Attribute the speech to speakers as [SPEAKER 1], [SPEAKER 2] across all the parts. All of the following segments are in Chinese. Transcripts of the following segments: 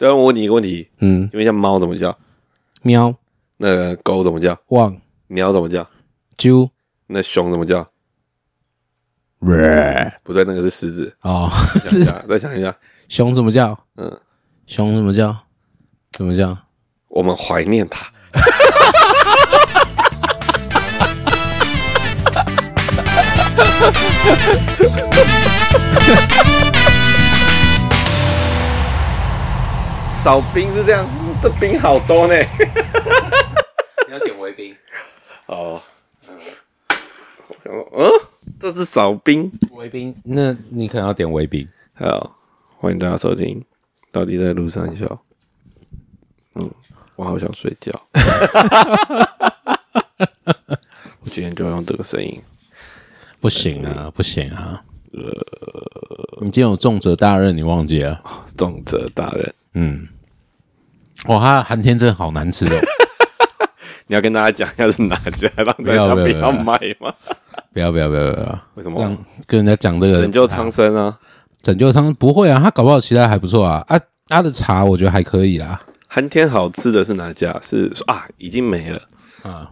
[SPEAKER 1] 对啊，我问你一个问题，
[SPEAKER 2] 嗯，
[SPEAKER 1] 因为像猫怎么叫？
[SPEAKER 2] 喵、
[SPEAKER 1] 那个狗怎么叫？
[SPEAKER 2] 汪、
[SPEAKER 1] 鸟怎么叫？
[SPEAKER 2] 啾、
[SPEAKER 1] 那熊怎么叫？不对，那个是狮子。
[SPEAKER 2] 哦，
[SPEAKER 1] 再想一下，
[SPEAKER 2] 熊怎么叫？
[SPEAKER 1] 嗯，
[SPEAKER 2] 熊怎么叫？怎么叫？
[SPEAKER 1] 我们怀念它。少冰是这样，这冰好多呢。
[SPEAKER 3] 你要点维冰，
[SPEAKER 1] 哦，嗯，我想说，嗯，这是少冰。
[SPEAKER 2] 围冰？那你可能要点围冰。
[SPEAKER 1] 好，欢迎大家收听。到底在路上笑？嗯，我好想睡觉。我今天就要用这个声音。
[SPEAKER 2] 不行啊，不行啊。呃，你今天有重责大任，你忘记了？
[SPEAKER 1] 重责大人，
[SPEAKER 2] 嗯。哇，它寒天真的好难吃哦！
[SPEAKER 1] 你要跟大家讲一下是哪家，让大
[SPEAKER 2] 不要
[SPEAKER 1] 家不要
[SPEAKER 2] 不要不要
[SPEAKER 1] 买吗？
[SPEAKER 2] 不要不要不要不要！
[SPEAKER 1] 为什么？
[SPEAKER 2] 这样跟人家讲这个
[SPEAKER 1] 拯救苍生啊！
[SPEAKER 2] 拯救苍生不会啊，他搞不好其他还不错啊。啊，他的茶我觉得还可以啊。
[SPEAKER 1] 寒天好吃的是哪家？是啊，已经没了。
[SPEAKER 2] 啊，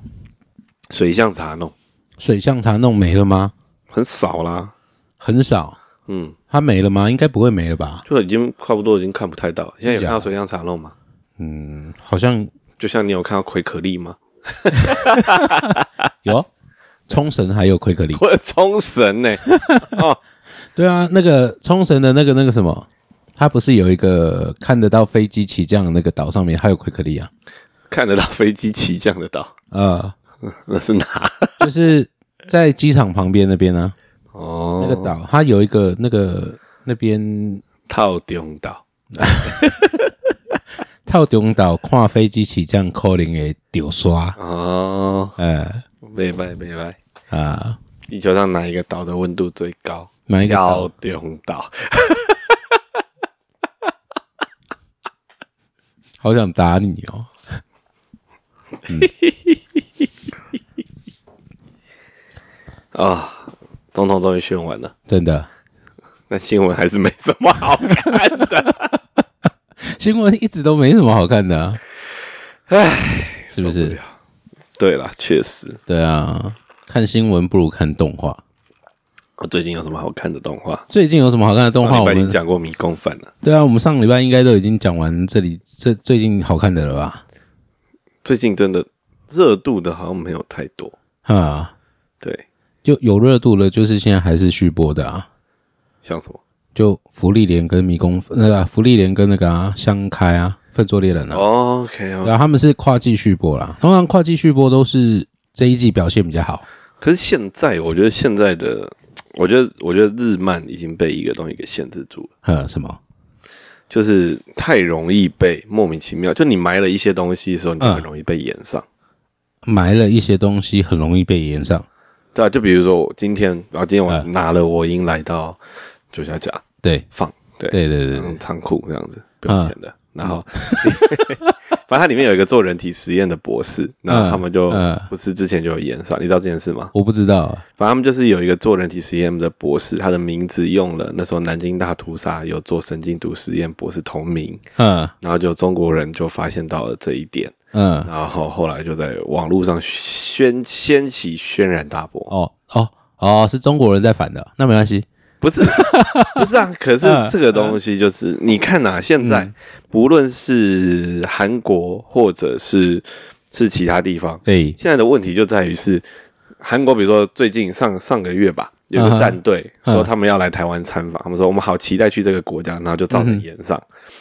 [SPEAKER 1] 水象茶弄
[SPEAKER 2] 水象茶弄没了吗？
[SPEAKER 1] 很少啦。
[SPEAKER 2] 很少，
[SPEAKER 1] 嗯，
[SPEAKER 2] 它没了吗？应该不会没了吧？
[SPEAKER 1] 就已经差不多已经看不太到。现在有看到水上茶弄吗？
[SPEAKER 2] 嗯，好像
[SPEAKER 1] 就像你有看到奎可丽吗？
[SPEAKER 2] 有。冲绳还有奎克力，
[SPEAKER 1] 我 的冲绳呢？哦，
[SPEAKER 2] 对啊，那个冲绳的那个那个什么，它不是有一个看得到飞机起降的那个岛上面还有奎克力啊？
[SPEAKER 1] 看得到飞机起降的岛，
[SPEAKER 2] 呃，
[SPEAKER 1] 那是哪？
[SPEAKER 2] 就是在机场旁边那边呢、
[SPEAKER 1] 哦，
[SPEAKER 2] 那个岛它有一个那个那边
[SPEAKER 1] 套中岛。
[SPEAKER 2] 套中岛看飞机起降可能会丢刷，
[SPEAKER 1] 哦，
[SPEAKER 2] 呃
[SPEAKER 1] 明白明白。
[SPEAKER 2] 啊，
[SPEAKER 1] 地球上哪一个岛的温度最高？
[SPEAKER 2] 哪一个岛
[SPEAKER 1] 套中岛。
[SPEAKER 2] 好想打你哦！
[SPEAKER 1] 啊、总统终于选完了，
[SPEAKER 2] 真的，
[SPEAKER 1] 那新闻还是没什么好看的。
[SPEAKER 2] 新闻一直都没什么好看的、啊，
[SPEAKER 1] 唉，
[SPEAKER 2] 是不是？
[SPEAKER 1] 对了，确实。
[SPEAKER 2] 对啊，看新闻不如看动画。
[SPEAKER 1] 我最近有什么好看的动画？
[SPEAKER 2] 最近有什么好看的动画？
[SPEAKER 1] 上礼拜已经
[SPEAKER 2] 我们
[SPEAKER 1] 讲过迷宫饭了。
[SPEAKER 2] 对啊，我们上礼拜应该都已经讲完这里这最近好看的了吧？
[SPEAKER 1] 最近真的热度的好像没有太多。
[SPEAKER 2] 啊，
[SPEAKER 1] 对，
[SPEAKER 2] 就有热度了，就是现在还是续播的啊。
[SPEAKER 1] 像什么？
[SPEAKER 2] 就福利连跟迷宫那个啊福利连跟那个啊相开啊奋作猎人啊
[SPEAKER 1] ，OK
[SPEAKER 2] 对
[SPEAKER 1] 哦。
[SPEAKER 2] 啊，他们是跨季续播啦。通常跨季续播都是这一季表现比较好。
[SPEAKER 1] 可是现在，我觉得现在的，我觉得，我觉得日漫已经被一个东西给限制住了，
[SPEAKER 2] 呃，什么？
[SPEAKER 1] 就是太容易被莫名其妙，就你埋了一些东西的时候，你很容易被延上。
[SPEAKER 2] 埋了一些东西，很容易被延上。
[SPEAKER 1] 对啊，就比如说我今天，然后今天我
[SPEAKER 2] 嗯
[SPEAKER 1] 拿了我音来到九下甲
[SPEAKER 2] 对，
[SPEAKER 1] 放，对
[SPEAKER 2] 对对对
[SPEAKER 1] 仓库这样子不用钱的。然后，反正它里面有一个做人体实验的博士，然后他们就
[SPEAKER 2] 嗯
[SPEAKER 1] 不是之前就有演上，你知道这件事吗？
[SPEAKER 2] 我不知道啊。
[SPEAKER 1] 反正他们就是有一个做人体实验的博士，他的名字用了那时候南京大屠杀有做神经毒实验博士同名，
[SPEAKER 2] 嗯
[SPEAKER 1] 然后就中国人就发现到了这一点，
[SPEAKER 2] 嗯，
[SPEAKER 1] 然后后来就在网络上掀掀起轩然大波。
[SPEAKER 2] 哦哦哦，是中国人在反的，那没关系。
[SPEAKER 1] 不是，不是啊！可是
[SPEAKER 2] 嗯
[SPEAKER 1] 这个东西就是，你看啊、现在不论是韩国或者是是其他地方，
[SPEAKER 2] 对，
[SPEAKER 1] 现在的问题就在于是韩国，比如说最近上上个月吧，有个战队
[SPEAKER 2] 嗯
[SPEAKER 1] 说他们要来台湾参访，他们说我们好期待去这个国家，然后就造成延上，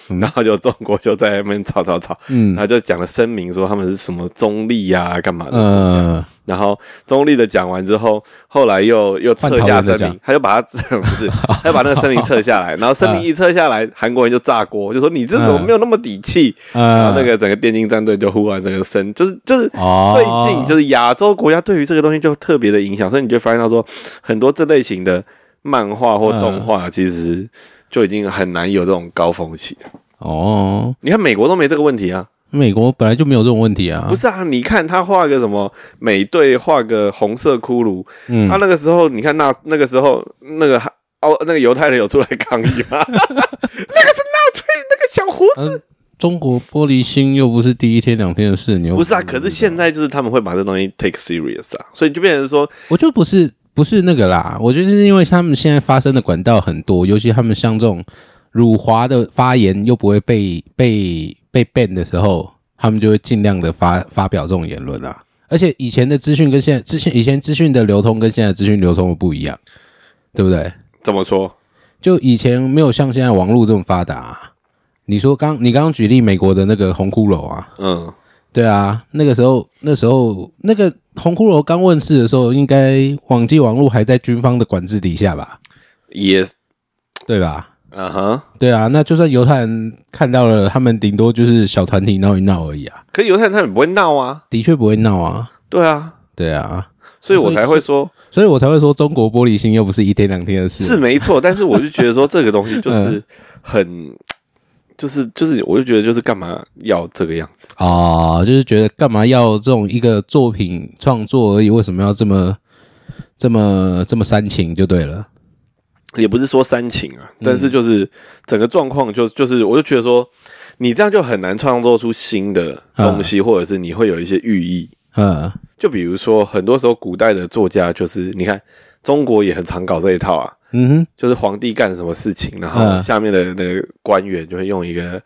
[SPEAKER 2] 嗯。
[SPEAKER 1] 然后就中国就在那边吵吵吵，
[SPEAKER 2] 嗯。
[SPEAKER 1] 然后就讲了声明说他们是什么中立啊，干嘛的嗯，
[SPEAKER 2] 呃，
[SPEAKER 1] 然后中立的讲完之后，后来又又撤下声明，他就把他 不是，他就把那个声明撤下来，然后声明一撤下来，韩国人就炸锅，就说你这怎么没有那么底气？然
[SPEAKER 2] 呃
[SPEAKER 1] 后那个整个电竞战队就忽然这个声，就是就是
[SPEAKER 2] 哦
[SPEAKER 1] 最近就是亚洲国家对于这个东西就特别的影响，所以你就发现到说很多这类型的漫画或动画，其实就已经很难有这种高峰期了。
[SPEAKER 2] 哦，
[SPEAKER 1] 你看美国都没这个问题啊，
[SPEAKER 2] 美国本来就没有这种问题啊，
[SPEAKER 1] 不是啊？你看他画个什么美队画个红色骷髅，
[SPEAKER 2] 嗯
[SPEAKER 1] 他、那个时候你看那那个时候那个哦那个犹太人有出来抗议吗？那个是纳粹那个小胡子。
[SPEAKER 2] 嗯，中国玻璃心又不是第一天两天的事，你又
[SPEAKER 1] 不是啊，可是现在就是他们会把这东西 take serious 啊，所以就变成说，
[SPEAKER 2] 我就不是不是那个啦，我觉得是因为他们现在发生的管道很多，尤其他们像这种辱华的发言又不会被被被 ban 的时候，他们就会尽量的发发表这种言论啊。而且以前的资讯跟现在资讯以前资讯的流通跟现在资讯流通的不一样，对不对？
[SPEAKER 1] 怎么说？
[SPEAKER 2] 就以前没有像现在网络这么发达、啊。你说刚你刚刚举例美国的那个红骷髅啊，
[SPEAKER 1] 嗯，
[SPEAKER 2] 对啊，那个时候那时候那个红骷髅刚问世的时候，应该网际网络还在军方的管制底下吧？
[SPEAKER 1] 也，
[SPEAKER 2] 对吧？
[SPEAKER 1] 嗯哼。
[SPEAKER 2] 对啊，那就算犹太人看到了，他们顶多就是小团体闹一闹而已啊，
[SPEAKER 1] 可是犹太人他们不会闹啊，
[SPEAKER 2] 的确不会闹啊。
[SPEAKER 1] 对啊，
[SPEAKER 2] 对啊，
[SPEAKER 1] 所以我才会说
[SPEAKER 2] 所以我才会说中国玻璃心又不是一天两天的事。
[SPEAKER 1] 是没错，但是我就觉得说这个东西就是 很，就是就是，我就觉得就是干嘛要这个样子？
[SPEAKER 2] 哦，就是觉得干嘛要这种一个作品创作而已，为什么要这么这么这么煽情就对了。
[SPEAKER 1] 也不是说煽情啊，但是就是整个状况就就是，我就觉得说你这样就很难创作出新的东西，或者是你会有一些寓意。
[SPEAKER 2] 嗯
[SPEAKER 1] 就比如说，很多时候古代的作家就是，你看中国也很常搞这一套啊，
[SPEAKER 2] 嗯哼，
[SPEAKER 1] 就是皇帝干了什么事情，然后
[SPEAKER 2] 嗯
[SPEAKER 1] 下面的那个官员就会用一个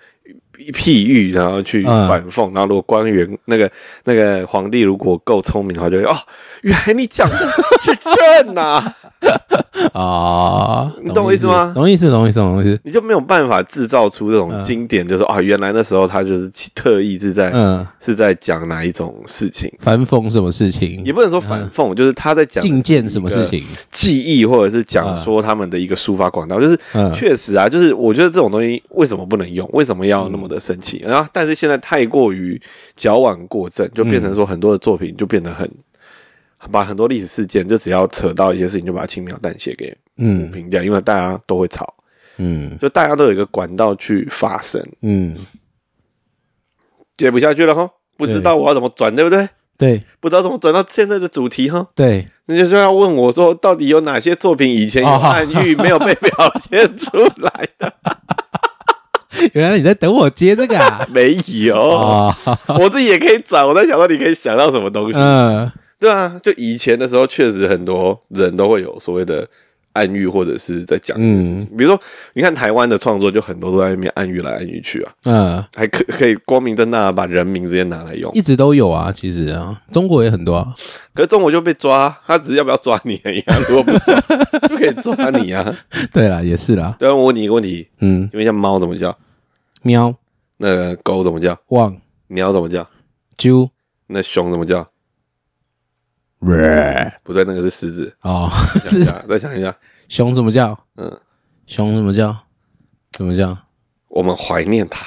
[SPEAKER 1] 譬喻，然后去
[SPEAKER 2] 嗯
[SPEAKER 1] 反讽。然后如果官员那个那个皇帝如果够聪明的话，就会哦，原来你讲的是这呐、
[SPEAKER 2] 啊，
[SPEAKER 1] 你懂我意思吗
[SPEAKER 2] 懂意思，懂意思，懂意思。
[SPEAKER 1] 你就没有办法制造出这种
[SPEAKER 2] 嗯
[SPEAKER 1] 经典，就是啊，原来那时候他就是特意是在、
[SPEAKER 2] 嗯，
[SPEAKER 1] 是在讲哪一种事情。
[SPEAKER 2] 反讽什么事情
[SPEAKER 1] 也？不能说反讽，就是他在讲的是
[SPEAKER 2] 进谏什么事情？
[SPEAKER 1] 记忆，或者是讲说他们的一个抒发管道，就是
[SPEAKER 2] 嗯
[SPEAKER 1] 确实啊，就是我觉得这种东西为什么不能用？为什么要那么的生气？然后，但是现在太过于矫枉过正，就变成说很多的作品就变得很，把很多历史事件就只要扯到一些事情，就把它轻描淡写给
[SPEAKER 2] 嗯
[SPEAKER 1] 平掉，因为大家都会吵，
[SPEAKER 2] 嗯
[SPEAKER 1] 就大家都有一个管道去发声，
[SPEAKER 2] 嗯，
[SPEAKER 1] 接不下去了哈，不知道我要怎么转，对不对？
[SPEAKER 2] 对
[SPEAKER 1] 不知道怎么转到现在的主题哈，
[SPEAKER 2] 对，
[SPEAKER 1] 那就是要问我说，到底有哪些作品以前有暗喻没有被表现出来的？
[SPEAKER 2] 原来你在等我接这个啊？
[SPEAKER 1] 没有，
[SPEAKER 2] 啊，
[SPEAKER 1] 我自己也可以转。我在想说，你可以想到什么东西？
[SPEAKER 2] 嗯
[SPEAKER 1] 对啊，就以前的时候，确实很多人都会有所谓的暗喻，或者是在讲事情。比如说，你看台湾的创作，就很多都在那边暗喻来暗喻去啊，
[SPEAKER 2] 嗯，
[SPEAKER 1] 还可可以光明正大的把人名直接拿来用。
[SPEAKER 2] 一直都有啊，其实啊，中国也很多啊。
[SPEAKER 1] 可是中国就被抓，他只是要不要抓你而已啊。如果不爽，就可以抓你啊。
[SPEAKER 2] 对啦，也是啦。
[SPEAKER 1] 对啊，我问你一个问题，
[SPEAKER 2] 嗯，
[SPEAKER 1] 因为像猫怎么叫？
[SPEAKER 2] 喵、
[SPEAKER 1] 那个狗怎么叫？
[SPEAKER 2] 汪、
[SPEAKER 1] 鸟怎么叫？
[SPEAKER 2] 啾、
[SPEAKER 1] 那熊怎么叫？
[SPEAKER 2] 喂
[SPEAKER 1] 不对，那个是狮子。
[SPEAKER 2] 哦，
[SPEAKER 1] 想一
[SPEAKER 2] 是
[SPEAKER 1] 下，再想一下。
[SPEAKER 2] 熊怎么叫？
[SPEAKER 1] 嗯，
[SPEAKER 2] 熊怎么叫？怎么叫？
[SPEAKER 1] 我们怀念它。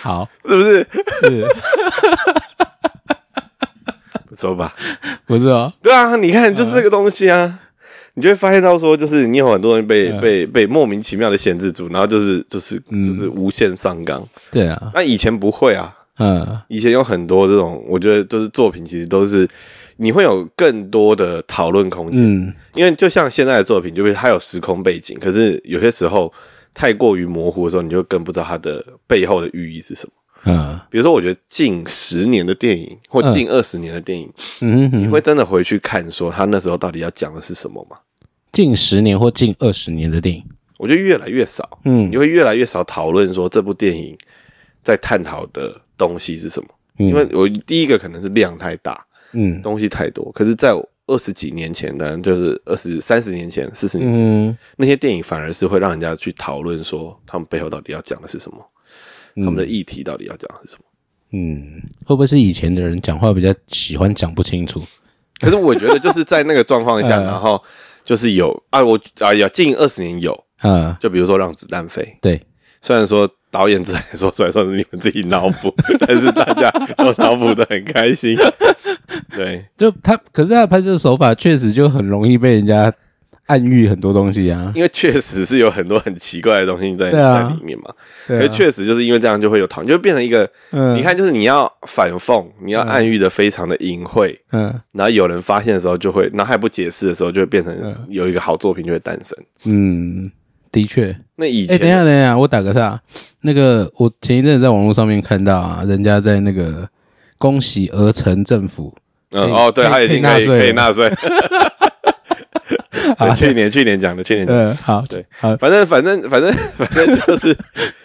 [SPEAKER 2] 好，
[SPEAKER 1] 是不是？
[SPEAKER 2] 是
[SPEAKER 1] 不错吧？
[SPEAKER 2] 不是哦？
[SPEAKER 1] 对啊，你看，就是这个东西啊，你就会发现到说，就是你有很多人被、
[SPEAKER 2] 嗯
[SPEAKER 1] 被被莫名其妙的限制住，然后就是就是就是无限上纲。
[SPEAKER 2] 对啊，
[SPEAKER 1] 那以前不会啊，
[SPEAKER 2] 嗯
[SPEAKER 1] 以前有很多这种，我觉得就是作品，其实都是你会有更多的讨论空间。
[SPEAKER 2] 嗯
[SPEAKER 1] 因为就像现在的作品，就是它有时空背景，可是有些时候太过于模糊的时候，你就更不知道它的背后的寓意是什么。
[SPEAKER 2] 嗯
[SPEAKER 1] 比如说，我觉得近十年的电影或
[SPEAKER 2] 嗯
[SPEAKER 1] 近二十年的电影，
[SPEAKER 2] 嗯，
[SPEAKER 1] 你会真的回去看说他那时候到底要讲的是什么吗？
[SPEAKER 2] 近十年或近二十年的电影，
[SPEAKER 1] 我觉得越来越少，
[SPEAKER 2] 嗯。
[SPEAKER 1] 你会越来越少讨论说这部电影在探讨的东西是什么。因为我第一个可能是量太大，
[SPEAKER 2] 嗯。
[SPEAKER 1] 东西太多，可是在二十几年前的，就是二十三十年前、四十年前、
[SPEAKER 2] 嗯。
[SPEAKER 1] 那些电影，反而是会让人家去讨论说他们背后到底要讲的是什么，他们的议题到底要讲的是什么。
[SPEAKER 2] 嗯，会不会是以前的人讲话比较喜欢讲不清楚？
[SPEAKER 1] 可是我觉得就是在那个状况下，
[SPEAKER 2] 嗯
[SPEAKER 1] 然后就是有啊，我啊有近二十年有，
[SPEAKER 2] 嗯，
[SPEAKER 1] 就比如说让子弹飞，
[SPEAKER 2] 对，
[SPEAKER 1] 虽然说导演自己说出来说是你们自己脑补，但是大家都脑补的很开心。对，
[SPEAKER 2] 就他，可是他的拍摄手法确实就很容易被人家暗喻很多东西啊。
[SPEAKER 1] 因为确实是有很多很奇怪的东西在、在里面嘛。
[SPEAKER 2] 对啊
[SPEAKER 1] 可确实就是因为这样就会有讨论，就会变成一个，
[SPEAKER 2] 嗯
[SPEAKER 1] 你看，就是你要反讽，你要暗喻的非常的隐晦，
[SPEAKER 2] 嗯
[SPEAKER 1] 然后有人发现的时候就会，然后还不解释的时候，就会变成有一个好作品就会诞生。
[SPEAKER 2] 嗯，的确。哎、
[SPEAKER 1] 那以前，
[SPEAKER 2] 等一下，等一下，我打个岔。那个，我前一阵子在网络上面看到啊，人家在那个恭喜鹅城政府，
[SPEAKER 1] 嗯哦，对，
[SPEAKER 2] 可以
[SPEAKER 1] 他已经可以
[SPEAKER 2] 可以纳税了
[SPEAKER 1] 可以纳税。对。去年去年讲的，去年讲的。
[SPEAKER 2] 呃，好，
[SPEAKER 1] 对，
[SPEAKER 2] 好，
[SPEAKER 1] 反正反正反正反正就是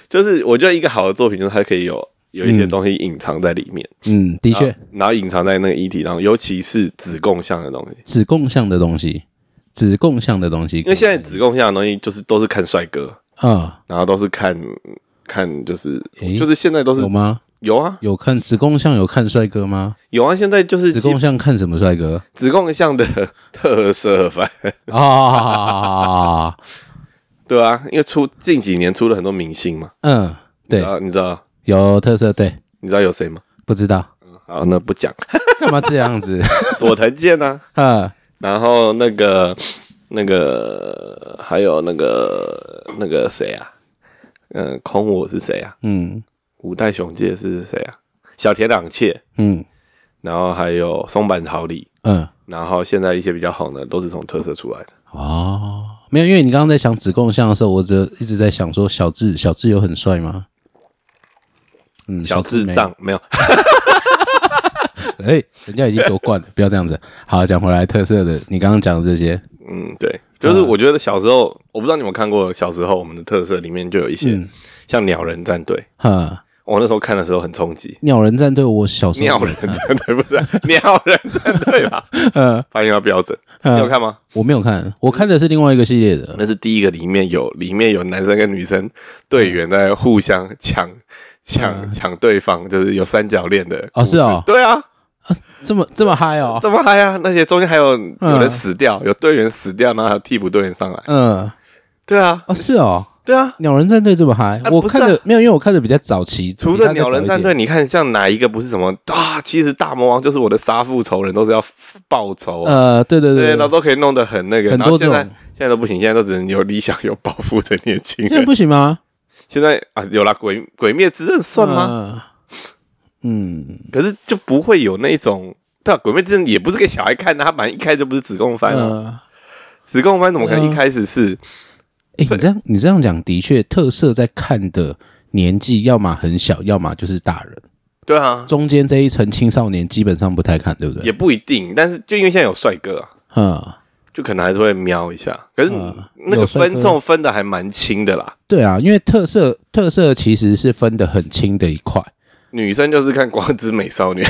[SPEAKER 1] 就是，我觉得一个好的作品就是它可以有有一些东西隐藏在里面，
[SPEAKER 2] 嗯，的确。
[SPEAKER 1] 然，后隐藏在那个议题当中，尤其是子共项的东西，
[SPEAKER 2] 子共项的东西，子共项的东西，
[SPEAKER 1] 因为现在子共项的东西就是都是看帅哥，
[SPEAKER 2] 啊，
[SPEAKER 1] 然后都是看看就是
[SPEAKER 2] 诶
[SPEAKER 1] 就是现在都是
[SPEAKER 2] 有吗？
[SPEAKER 1] 有啊
[SPEAKER 2] 有看子贡像有看帅哥吗？
[SPEAKER 1] 有啊，现在就是
[SPEAKER 2] 子贡像看什么帅哥？
[SPEAKER 1] 子贡像的特色番，
[SPEAKER 2] 啊，
[SPEAKER 1] 对啊，因为出近几年出了很多明星嘛，
[SPEAKER 2] 嗯，对，
[SPEAKER 1] 啊，你知道
[SPEAKER 2] 有特色，对，
[SPEAKER 1] 你知道有谁吗？
[SPEAKER 2] 不知道
[SPEAKER 1] 好，那不讲，
[SPEAKER 2] 干嘛这样子？
[SPEAKER 1] 佐藤健啊，
[SPEAKER 2] 嗯，
[SPEAKER 1] 然后那个那个还有那个那个谁啊？嗯，空我是谁啊？
[SPEAKER 2] 嗯
[SPEAKER 1] 五代雄介是谁啊？小田朗切，
[SPEAKER 2] 嗯。
[SPEAKER 1] 然后还有松坂桃李，
[SPEAKER 2] 嗯，
[SPEAKER 1] 然后现在一些比较红的都是从特色出来的。
[SPEAKER 2] 哦，没有，因为你刚刚在想子贡像的时候，我只一直在想说小智，小智有很帅吗？嗯，
[SPEAKER 1] 小智
[SPEAKER 2] 没有。
[SPEAKER 1] 障没有，
[SPEAKER 2] 哎、人家已经夺冠了，不要这样子。好，讲回来特色的，你刚刚讲的这些，
[SPEAKER 1] 嗯，对，就是我觉得小时候，我不知道你们看过，小时候我们的特色里面就有一些、
[SPEAKER 2] 嗯。
[SPEAKER 1] 像鸟人战队，
[SPEAKER 2] 哈，
[SPEAKER 1] 我那时候看的时候很冲击。
[SPEAKER 2] 鸟人战队，我小时候
[SPEAKER 1] 鸟人战队不是啊 鸟人战队 啦，
[SPEAKER 2] 呃，
[SPEAKER 1] 发音要标准。你有看吗？
[SPEAKER 2] 我没有看，我看的是另外一个系列的。
[SPEAKER 1] 那是第一个，里面有里面有男生跟女生队员在互相抢抢抢对方，就是有三角恋的。
[SPEAKER 2] 哦是哦
[SPEAKER 1] 对啊，
[SPEAKER 2] 这么这么嗨哦，
[SPEAKER 1] 这么嗨啊！那些中间还有有人死掉，有队员死掉，然后还有替补队员上来。
[SPEAKER 2] 嗯，
[SPEAKER 1] 对啊，
[SPEAKER 2] 哦是哦，
[SPEAKER 1] 对啊。
[SPEAKER 2] 鸟人战队这么嗨，我看的没有，因为我看的比较早期，
[SPEAKER 1] 除了鸟人战队，你看像哪一个不是什么啊？其实大魔王就是我的杀父仇人，都是要报仇啊。
[SPEAKER 2] 呃，对对
[SPEAKER 1] 对，
[SPEAKER 2] 对
[SPEAKER 1] 然后都可以弄得很那个。
[SPEAKER 2] 很多
[SPEAKER 1] 现在
[SPEAKER 2] 种
[SPEAKER 1] 现在都不行，现在都只能有理想、有抱负的年轻人
[SPEAKER 2] 现在。不行吗？
[SPEAKER 1] 现在啊，有了，鬼鬼灭之刃算吗？
[SPEAKER 2] 吗？嗯，
[SPEAKER 1] 可是就不会有那种，对啊，鬼灭之刃也不是给小孩看的，他本来一开始就不是子贡番啊。
[SPEAKER 2] 呃，
[SPEAKER 1] 子贡番怎么可能一开始是？
[SPEAKER 2] 哎，你这样你这样讲，的确，特色在看的年纪，要么很小，要么就是大人，
[SPEAKER 1] 对啊，
[SPEAKER 2] 中间这一层青少年基本上不太看，对不对？
[SPEAKER 1] 也不一定，但是就因为现在有帅哥啊，
[SPEAKER 2] 嗯，
[SPEAKER 1] 就可能还是会瞄一下。可是
[SPEAKER 2] 嗯
[SPEAKER 1] 那个分重分的还蛮轻的啦。
[SPEAKER 2] 对啊，因为特色特色其实是分的很轻的一块。
[SPEAKER 1] 女生就是看光之美少女，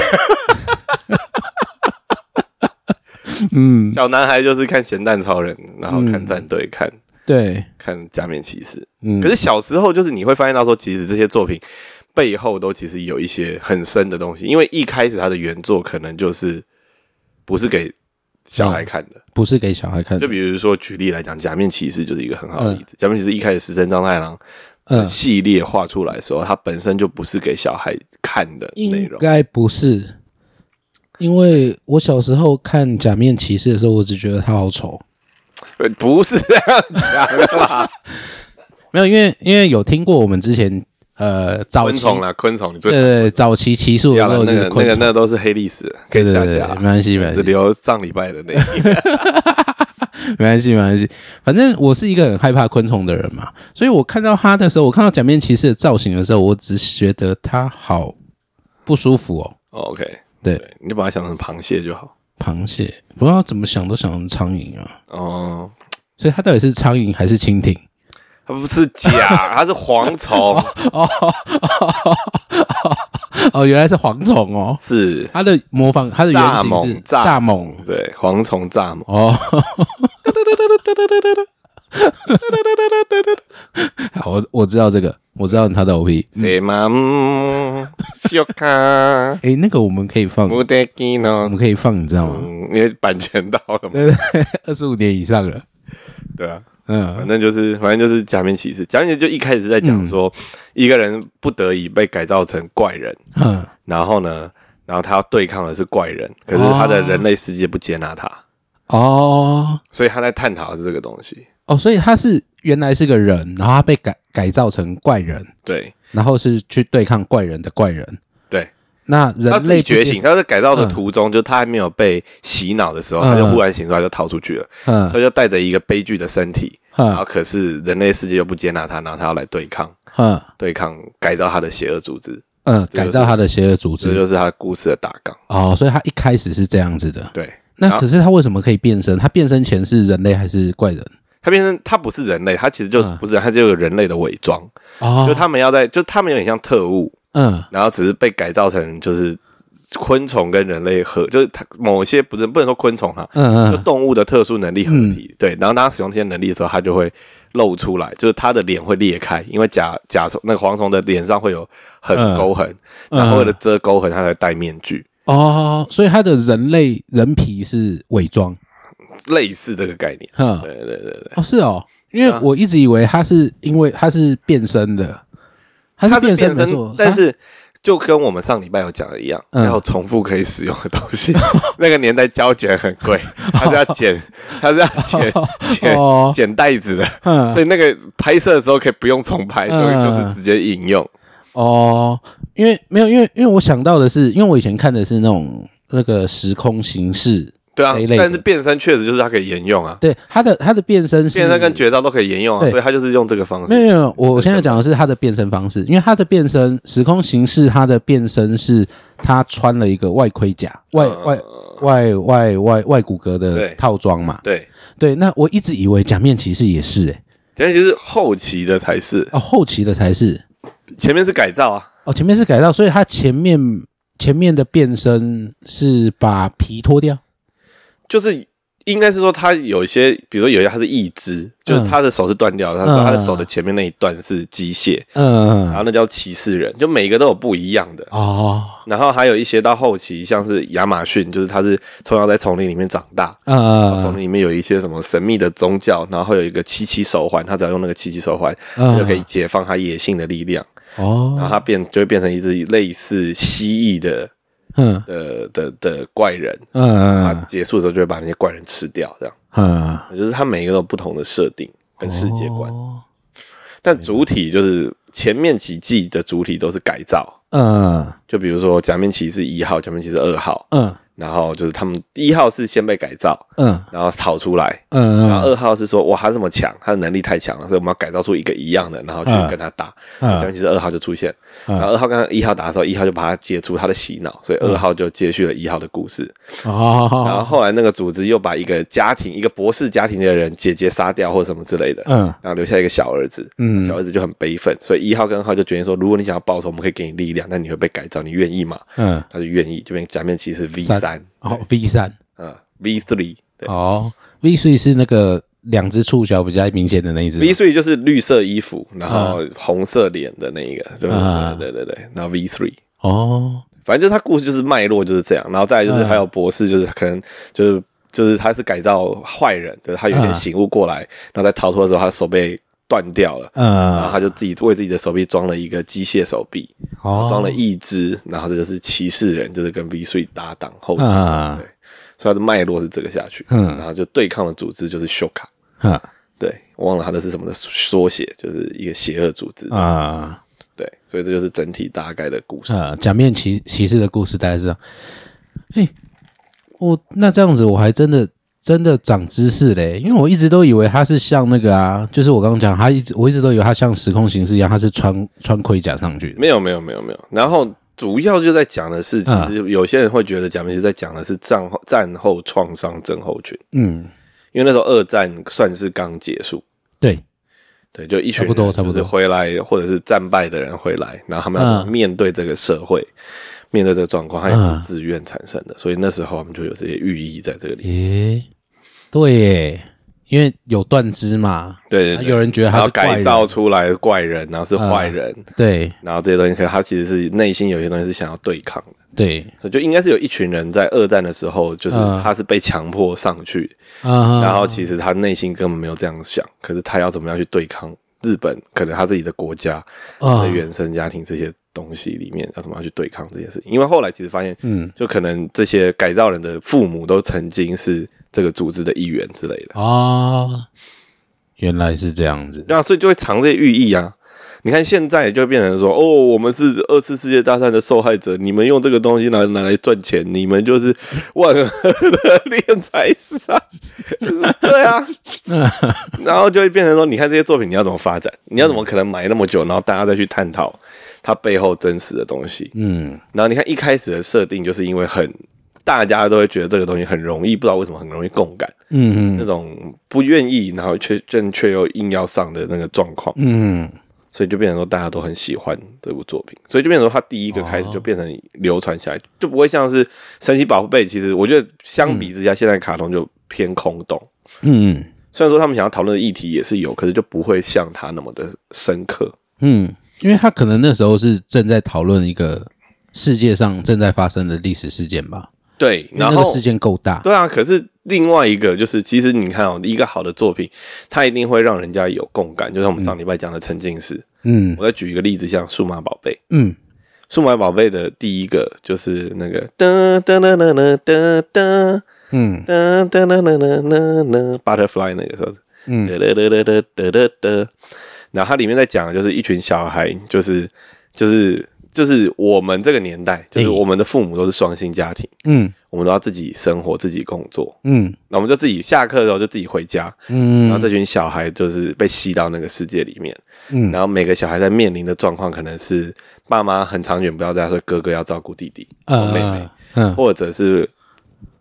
[SPEAKER 2] 嗯，
[SPEAKER 1] 小男孩就是看咸蛋超人，然后看战队，看
[SPEAKER 2] 对，
[SPEAKER 1] 看假面骑士。
[SPEAKER 2] 嗯，
[SPEAKER 1] 可是小时候就是你会发现到说，其实这些作品背后都其实有一些很深的东西，因为一开始它的原作可能就是不是给小孩看的。
[SPEAKER 2] 不是给小孩看的
[SPEAKER 1] 就。比如说举例来讲，假面骑士就是一个很好的例子。假面骑士一开始石森章太郎
[SPEAKER 2] 嗯，
[SPEAKER 1] 系列画出来的时候，它本身就不是给小孩看的内容。
[SPEAKER 2] 应该不是，因为我小时候看假面骑士的时候，我只觉得他好丑。
[SPEAKER 1] 呃不是这样讲的啦，
[SPEAKER 2] 没有，因为因为有听过我们之前呃早期
[SPEAKER 1] 昆虫啦，昆虫你最
[SPEAKER 2] 对对对早期骑术
[SPEAKER 1] 不要了，
[SPEAKER 2] 的时候
[SPEAKER 1] 那个那个那个都是黑历史，可以
[SPEAKER 2] 对对对对，
[SPEAKER 1] 下架
[SPEAKER 2] 没。关系没关系
[SPEAKER 1] 只留上礼拜的那一页。
[SPEAKER 2] 没关系没关系，反正我是一个很害怕昆虫的人嘛，所以我看到他的时候，我看到假面骑士的造型的时候，我只是觉得他好不舒服哦。
[SPEAKER 1] 哦 OK，
[SPEAKER 2] 对，
[SPEAKER 1] 对，你就把它想成螃蟹就好。
[SPEAKER 2] 螃蟹不知道怎么想都想成苍蝇啊，
[SPEAKER 1] 哦，
[SPEAKER 2] 所以它到底是苍蝇还是蜻蜓？
[SPEAKER 1] 它不是甲，它是蝗虫。
[SPEAKER 2] 哦哦，原来是蝗虫哦，
[SPEAKER 1] 是。
[SPEAKER 2] 它的模仿它的原型是
[SPEAKER 1] 蚱蜢蚱
[SPEAKER 2] 蚱蜢。
[SPEAKER 1] 对蝗虫蚱蜢，
[SPEAKER 2] 哦。好，我我知道这个，我知道他的 OP。
[SPEAKER 1] 谁嘛嗯，小 卡
[SPEAKER 2] 诶，那个我们可以放，我
[SPEAKER 1] 呢
[SPEAKER 2] 们，可以放，你知道吗？
[SPEAKER 1] 嗯，因为版权到了嘛，
[SPEAKER 2] 二十五年以上了。
[SPEAKER 1] 对啊，
[SPEAKER 2] 嗯。
[SPEAKER 1] 反正就是反正就是假面骑士，假面骑士就一开始是在讲说一个人不得已被改造成怪人，
[SPEAKER 2] 嗯，
[SPEAKER 1] 然后呢，然后他要对抗的是怪人，可是他的人类世界不接纳他，
[SPEAKER 2] 哦。
[SPEAKER 1] 所以他在探讨的是这个东西。
[SPEAKER 2] 哦，所以他是原来是个人，然后他被改改造成怪人，
[SPEAKER 1] 对
[SPEAKER 2] 然后是去对抗怪人的怪人。
[SPEAKER 1] 对，
[SPEAKER 2] 那人类
[SPEAKER 1] 觉醒，，他在改造的途中，就他还没有被洗脑的时候，
[SPEAKER 2] 嗯
[SPEAKER 1] 他就忽然醒出来，就逃出去了。
[SPEAKER 2] 嗯
[SPEAKER 1] 他就带着一个悲剧的身体，然后
[SPEAKER 2] 嗯
[SPEAKER 1] 可是人类世界又不接纳他，然后他要来对抗，
[SPEAKER 2] 嗯
[SPEAKER 1] 对抗改造他的邪恶组织，
[SPEAKER 2] 嗯，
[SPEAKER 1] 就是
[SPEAKER 2] 改造他的邪恶组织。
[SPEAKER 1] 这就是他故事的大纲。
[SPEAKER 2] 哦，所以他一开始是这样子的。
[SPEAKER 1] 对，
[SPEAKER 2] 那可是他为什么可以变身？他变身前是人类还是怪人？
[SPEAKER 1] 他变成它不是人类，它其实就是
[SPEAKER 2] 嗯。
[SPEAKER 1] 不是人，他就有人类的伪装，
[SPEAKER 2] 哦，
[SPEAKER 1] 就他们要在，就他们有点像特务，
[SPEAKER 2] 嗯。
[SPEAKER 1] 然后只是被改造成就是昆虫跟人类合，就是它某些不是不能说昆虫哈、
[SPEAKER 2] 嗯嗯。
[SPEAKER 1] 就动物的特殊能力合体，对，然后当他使用这些能力的时候，它就会露出来，就是它的脸会裂开，因为甲甲虫那个蝗虫的脸上会有很
[SPEAKER 2] 嗯
[SPEAKER 1] 沟痕，
[SPEAKER 2] 嗯。
[SPEAKER 1] 然后为了遮沟痕，它才戴面具，
[SPEAKER 2] 哦，所以他的人类人皮是伪装。
[SPEAKER 1] 类似这个概念。
[SPEAKER 2] 哼，
[SPEAKER 1] 对对对对，
[SPEAKER 2] 哦是哦，因为
[SPEAKER 1] 啊。
[SPEAKER 2] 我一直以为他是因为他是变身的，他
[SPEAKER 1] 它
[SPEAKER 2] 是
[SPEAKER 1] 是变身但是。就跟我们上礼拜有讲的一样，
[SPEAKER 2] 嗯。
[SPEAKER 1] 要重复可以使用的东西。那个年代胶卷很贵，它是要剪，它是要剪剪
[SPEAKER 2] 哦。
[SPEAKER 1] 剪袋子的，
[SPEAKER 2] 嗯。
[SPEAKER 1] 所以那个拍摄的时候可以不用重拍，
[SPEAKER 2] 嗯。
[SPEAKER 1] 就就是直接引用。
[SPEAKER 2] 哦，因为没有，因为因为我想到的是，因为我以前看的是那种那个时空形式，
[SPEAKER 1] 对啊但是变身确实就是它可以沿用啊，
[SPEAKER 2] 对他的他的变身是
[SPEAKER 1] 变身跟绝招都可以沿用啊，所以他就是用这个方式。
[SPEAKER 2] 没有没有，我现在讲的是他的变身方式，因为他的变身时空形式，他的变身是他穿了一个外盔甲、外
[SPEAKER 1] 嗯
[SPEAKER 2] 外外外外外骨骼的套装嘛。
[SPEAKER 1] 对，
[SPEAKER 2] 对，那我一直以为假面骑士也是、欸，
[SPEAKER 1] 假面骑士后期的才是，
[SPEAKER 2] 哦，后期的才是，
[SPEAKER 1] 前面是改造啊，
[SPEAKER 2] 哦，前面是改造，所以他前面前面的变身是把皮脱掉，
[SPEAKER 1] 就是应该是说他有一些，比如说有一些他是义肢，就是他的手是断掉的，他说
[SPEAKER 2] 嗯
[SPEAKER 1] 他的手的前面那一段是机械，然
[SPEAKER 2] 嗯，
[SPEAKER 1] 后那叫骑士人，就每个都有不一样的。
[SPEAKER 2] 哦，
[SPEAKER 1] 然后还有一些到后期，像是亚马逊，就是他是从小在丛林里面长大，嗯丛
[SPEAKER 2] 呃，
[SPEAKER 1] 林里面有一些什么神秘的宗教，然后会有一个七七手环，他只要用那个七七手环，就可以解放他野性的力量，哦。然后
[SPEAKER 2] 哦，
[SPEAKER 1] 他变就会变成一只类似蜥蜴的
[SPEAKER 2] 嗯。
[SPEAKER 1] 的的的怪人，他
[SPEAKER 2] 嗯
[SPEAKER 1] 结束的时候就会把那些怪人吃掉，这样，
[SPEAKER 2] 嗯，
[SPEAKER 1] 就是他每一个都有不同的设定跟世界观，
[SPEAKER 2] 哦。
[SPEAKER 1] 但主体就是前面几季的主体都是改造，
[SPEAKER 2] 嗯。
[SPEAKER 1] 就比如说假面骑士一号、假面骑士二号，
[SPEAKER 2] 嗯
[SPEAKER 1] 然后就是他们第一号是先被改造，
[SPEAKER 2] 嗯。
[SPEAKER 1] 然后逃出来，
[SPEAKER 2] 嗯，
[SPEAKER 1] 然后二号是说哇他这么强，他的能力太强了，所以我们要改造出一个一样的，然后去
[SPEAKER 2] 嗯。
[SPEAKER 1] 跟他打。
[SPEAKER 2] 嗯。
[SPEAKER 1] 假面骑士二号就出现，
[SPEAKER 2] 嗯。
[SPEAKER 1] 然后二号跟一号打的时候，一号就把他解除他的洗脑，所以二号就接续了一号的故事。
[SPEAKER 2] 哦，
[SPEAKER 1] 然后后来那个组织又把一个家庭，一个博士家庭的人姐姐杀掉或什么之类的，
[SPEAKER 2] 嗯。
[SPEAKER 1] 然后留下一个小儿子，
[SPEAKER 2] 嗯。
[SPEAKER 1] 小儿子就很悲愤，所以一号跟二号就决定说，如果你想要报仇，我们可以给你力量，那你会被改造，你愿意吗？
[SPEAKER 2] 嗯，
[SPEAKER 1] 他就愿意，这边假面骑士 V
[SPEAKER 2] 三
[SPEAKER 1] 三，
[SPEAKER 2] 哦，V 三，
[SPEAKER 1] 嗯，V three，对。
[SPEAKER 2] 哦，V three 是那个两只触角比较明显的那一只
[SPEAKER 1] ，V three 就是绿色衣服，然后红色脸的那一个，对
[SPEAKER 2] 啊。
[SPEAKER 1] 对对对对，然后 V three。
[SPEAKER 2] 哦，
[SPEAKER 1] 反正就是他故事就是脉络就是这样，然后再来就是
[SPEAKER 2] 嗯
[SPEAKER 1] 还有博士，就是可能就是就是他是改造坏人，就是他有点
[SPEAKER 2] 嗯
[SPEAKER 1] 醒悟过来，然后在逃脱的时候，他手被断掉了，嗯。然后
[SPEAKER 2] 嗯，
[SPEAKER 1] 他就自己为自己的手臂装了一个机械手臂，
[SPEAKER 2] 哦，
[SPEAKER 1] 装了一只，然后这就是骑士人，就是跟 V 3搭档后期，
[SPEAKER 2] 啊。
[SPEAKER 1] 对，所以他的脉络是这个下去，
[SPEAKER 2] 嗯。
[SPEAKER 1] 然后就对抗的组织就是修卡，
[SPEAKER 2] 嗯。
[SPEAKER 1] 对我忘了他的是什么的缩写，就是一个邪恶组织，
[SPEAKER 2] 啊。
[SPEAKER 1] 对，所以这就是整体大概的故事。
[SPEAKER 2] 啊，假面骑骑士的故事大概是这样。哎，我那这样子我还真的真的长知识嘞，因为我一直都以为他是像那个啊，就是我刚刚讲，他一直我一直都以为他像时空形式一样，他是穿穿盔甲上去的。
[SPEAKER 1] 没有没有没有没有，然后主要就在讲的是，其
[SPEAKER 2] 嗯。
[SPEAKER 1] 实有些人会觉得假面骑士在讲的是战后战后创伤症候群，
[SPEAKER 2] 嗯，
[SPEAKER 1] 因为那时候二战算是刚结束，
[SPEAKER 2] 对，
[SPEAKER 1] 对，就一群
[SPEAKER 2] 差不多
[SPEAKER 1] 人
[SPEAKER 2] 差不多。
[SPEAKER 1] 就是回来或者是战败的人回来，然后他们要面对这个社会，面对这个状况，他也
[SPEAKER 2] 嗯
[SPEAKER 1] 是自愿产生的，所以那时候我们就有这些寓意在这里。
[SPEAKER 2] 诶，对耶，因为有断肢嘛，
[SPEAKER 1] 对
[SPEAKER 2] 有人觉得他
[SPEAKER 1] 然后
[SPEAKER 2] 是
[SPEAKER 1] 改造出来的怪人，然后是坏人，
[SPEAKER 2] 对。
[SPEAKER 1] 然后这些东西，可是他其实是内心有些东西是想要对抗的，
[SPEAKER 2] 对，
[SPEAKER 1] 所以就应该是有一群人在二战的时候，就是
[SPEAKER 2] 嗯。
[SPEAKER 1] 他是被强迫上去，
[SPEAKER 2] 啊，
[SPEAKER 1] 然后其实他内心根本没有这样想，可是他要怎么样去对抗日本，可能他自己的国家、的原生家庭这些东西里面，要怎么样去对抗这件事情？因为后来其实发现，
[SPEAKER 2] 嗯
[SPEAKER 1] 就可能这些改造人的父母都曾经是这个组织的一员之类的，
[SPEAKER 2] 啊，原来是这样子，
[SPEAKER 1] 对啊，所以就会藏这些寓意啊。你看现在就变成说，哦，我们是二次世界大战的受害者，你们用这个东西拿拿来赚钱，你们就是万恶的 敛财杀，就是对啊。然后就会变成说，你看这些作品，你要怎么发展？你要怎么可能买那么久，然后大家再去探讨它背后真实的东西？
[SPEAKER 2] 嗯
[SPEAKER 1] 然后你看一开始的设定，就是因为很大家都会觉得这个东西很容易，不知道为什么很容易共感，
[SPEAKER 2] 嗯嗯
[SPEAKER 1] 那种不愿意，然后却正却又硬要上的那个状况。
[SPEAKER 2] 嗯，
[SPEAKER 1] 所以就变成说大家都很喜欢这部作品，所以就变成说它第一个开
[SPEAKER 2] 哦
[SPEAKER 1] 始就变成流传下来，就不会像是神奇宝贝。其实我觉得相比之下，现在卡通就偏空洞。
[SPEAKER 2] 嗯
[SPEAKER 1] 虽然说他们想要讨论的议题也是有，可是就不会像它那么的深刻。
[SPEAKER 2] 嗯，因为他可能那时候是正在讨论一个世界上正在发生的历史事件吧，
[SPEAKER 1] 对，然后
[SPEAKER 2] 那个事件够大，
[SPEAKER 1] 对啊，可是另外一个就是，其实你看哦，一个好的作品，它一定会让人家有共感。就像我们上礼拜讲的沉浸式，
[SPEAKER 2] 嗯。
[SPEAKER 1] 我再举一个例子，像数码宝贝。
[SPEAKER 2] 嗯。
[SPEAKER 1] 数码宝贝的第一个就是那个噔噔噔噔噔噔噔。
[SPEAKER 2] 嗯。
[SPEAKER 1] 噔噔噔噔噔噔噔，butterfly 那个时候，
[SPEAKER 2] 嗯。
[SPEAKER 1] 噔噔噔噔噔噔噔，然后它里面在讲的就是一群小孩，就是就是就是我们这个年代，就是我们的父母都是双薪家庭，
[SPEAKER 2] 嗯。
[SPEAKER 1] 我们都要自己生活、自己工作，
[SPEAKER 2] 嗯。
[SPEAKER 1] 那我们就自己下课的时候就自己回家，
[SPEAKER 2] 嗯，
[SPEAKER 1] 然后这群小孩就是被吸到那个世界里面，
[SPEAKER 2] 嗯。
[SPEAKER 1] 然后每个小孩在面临的状况可能是爸妈很长远不要在，所以哥哥要照顾弟弟、
[SPEAKER 2] 呃
[SPEAKER 1] 妹妹。
[SPEAKER 2] 嗯。
[SPEAKER 1] 或者是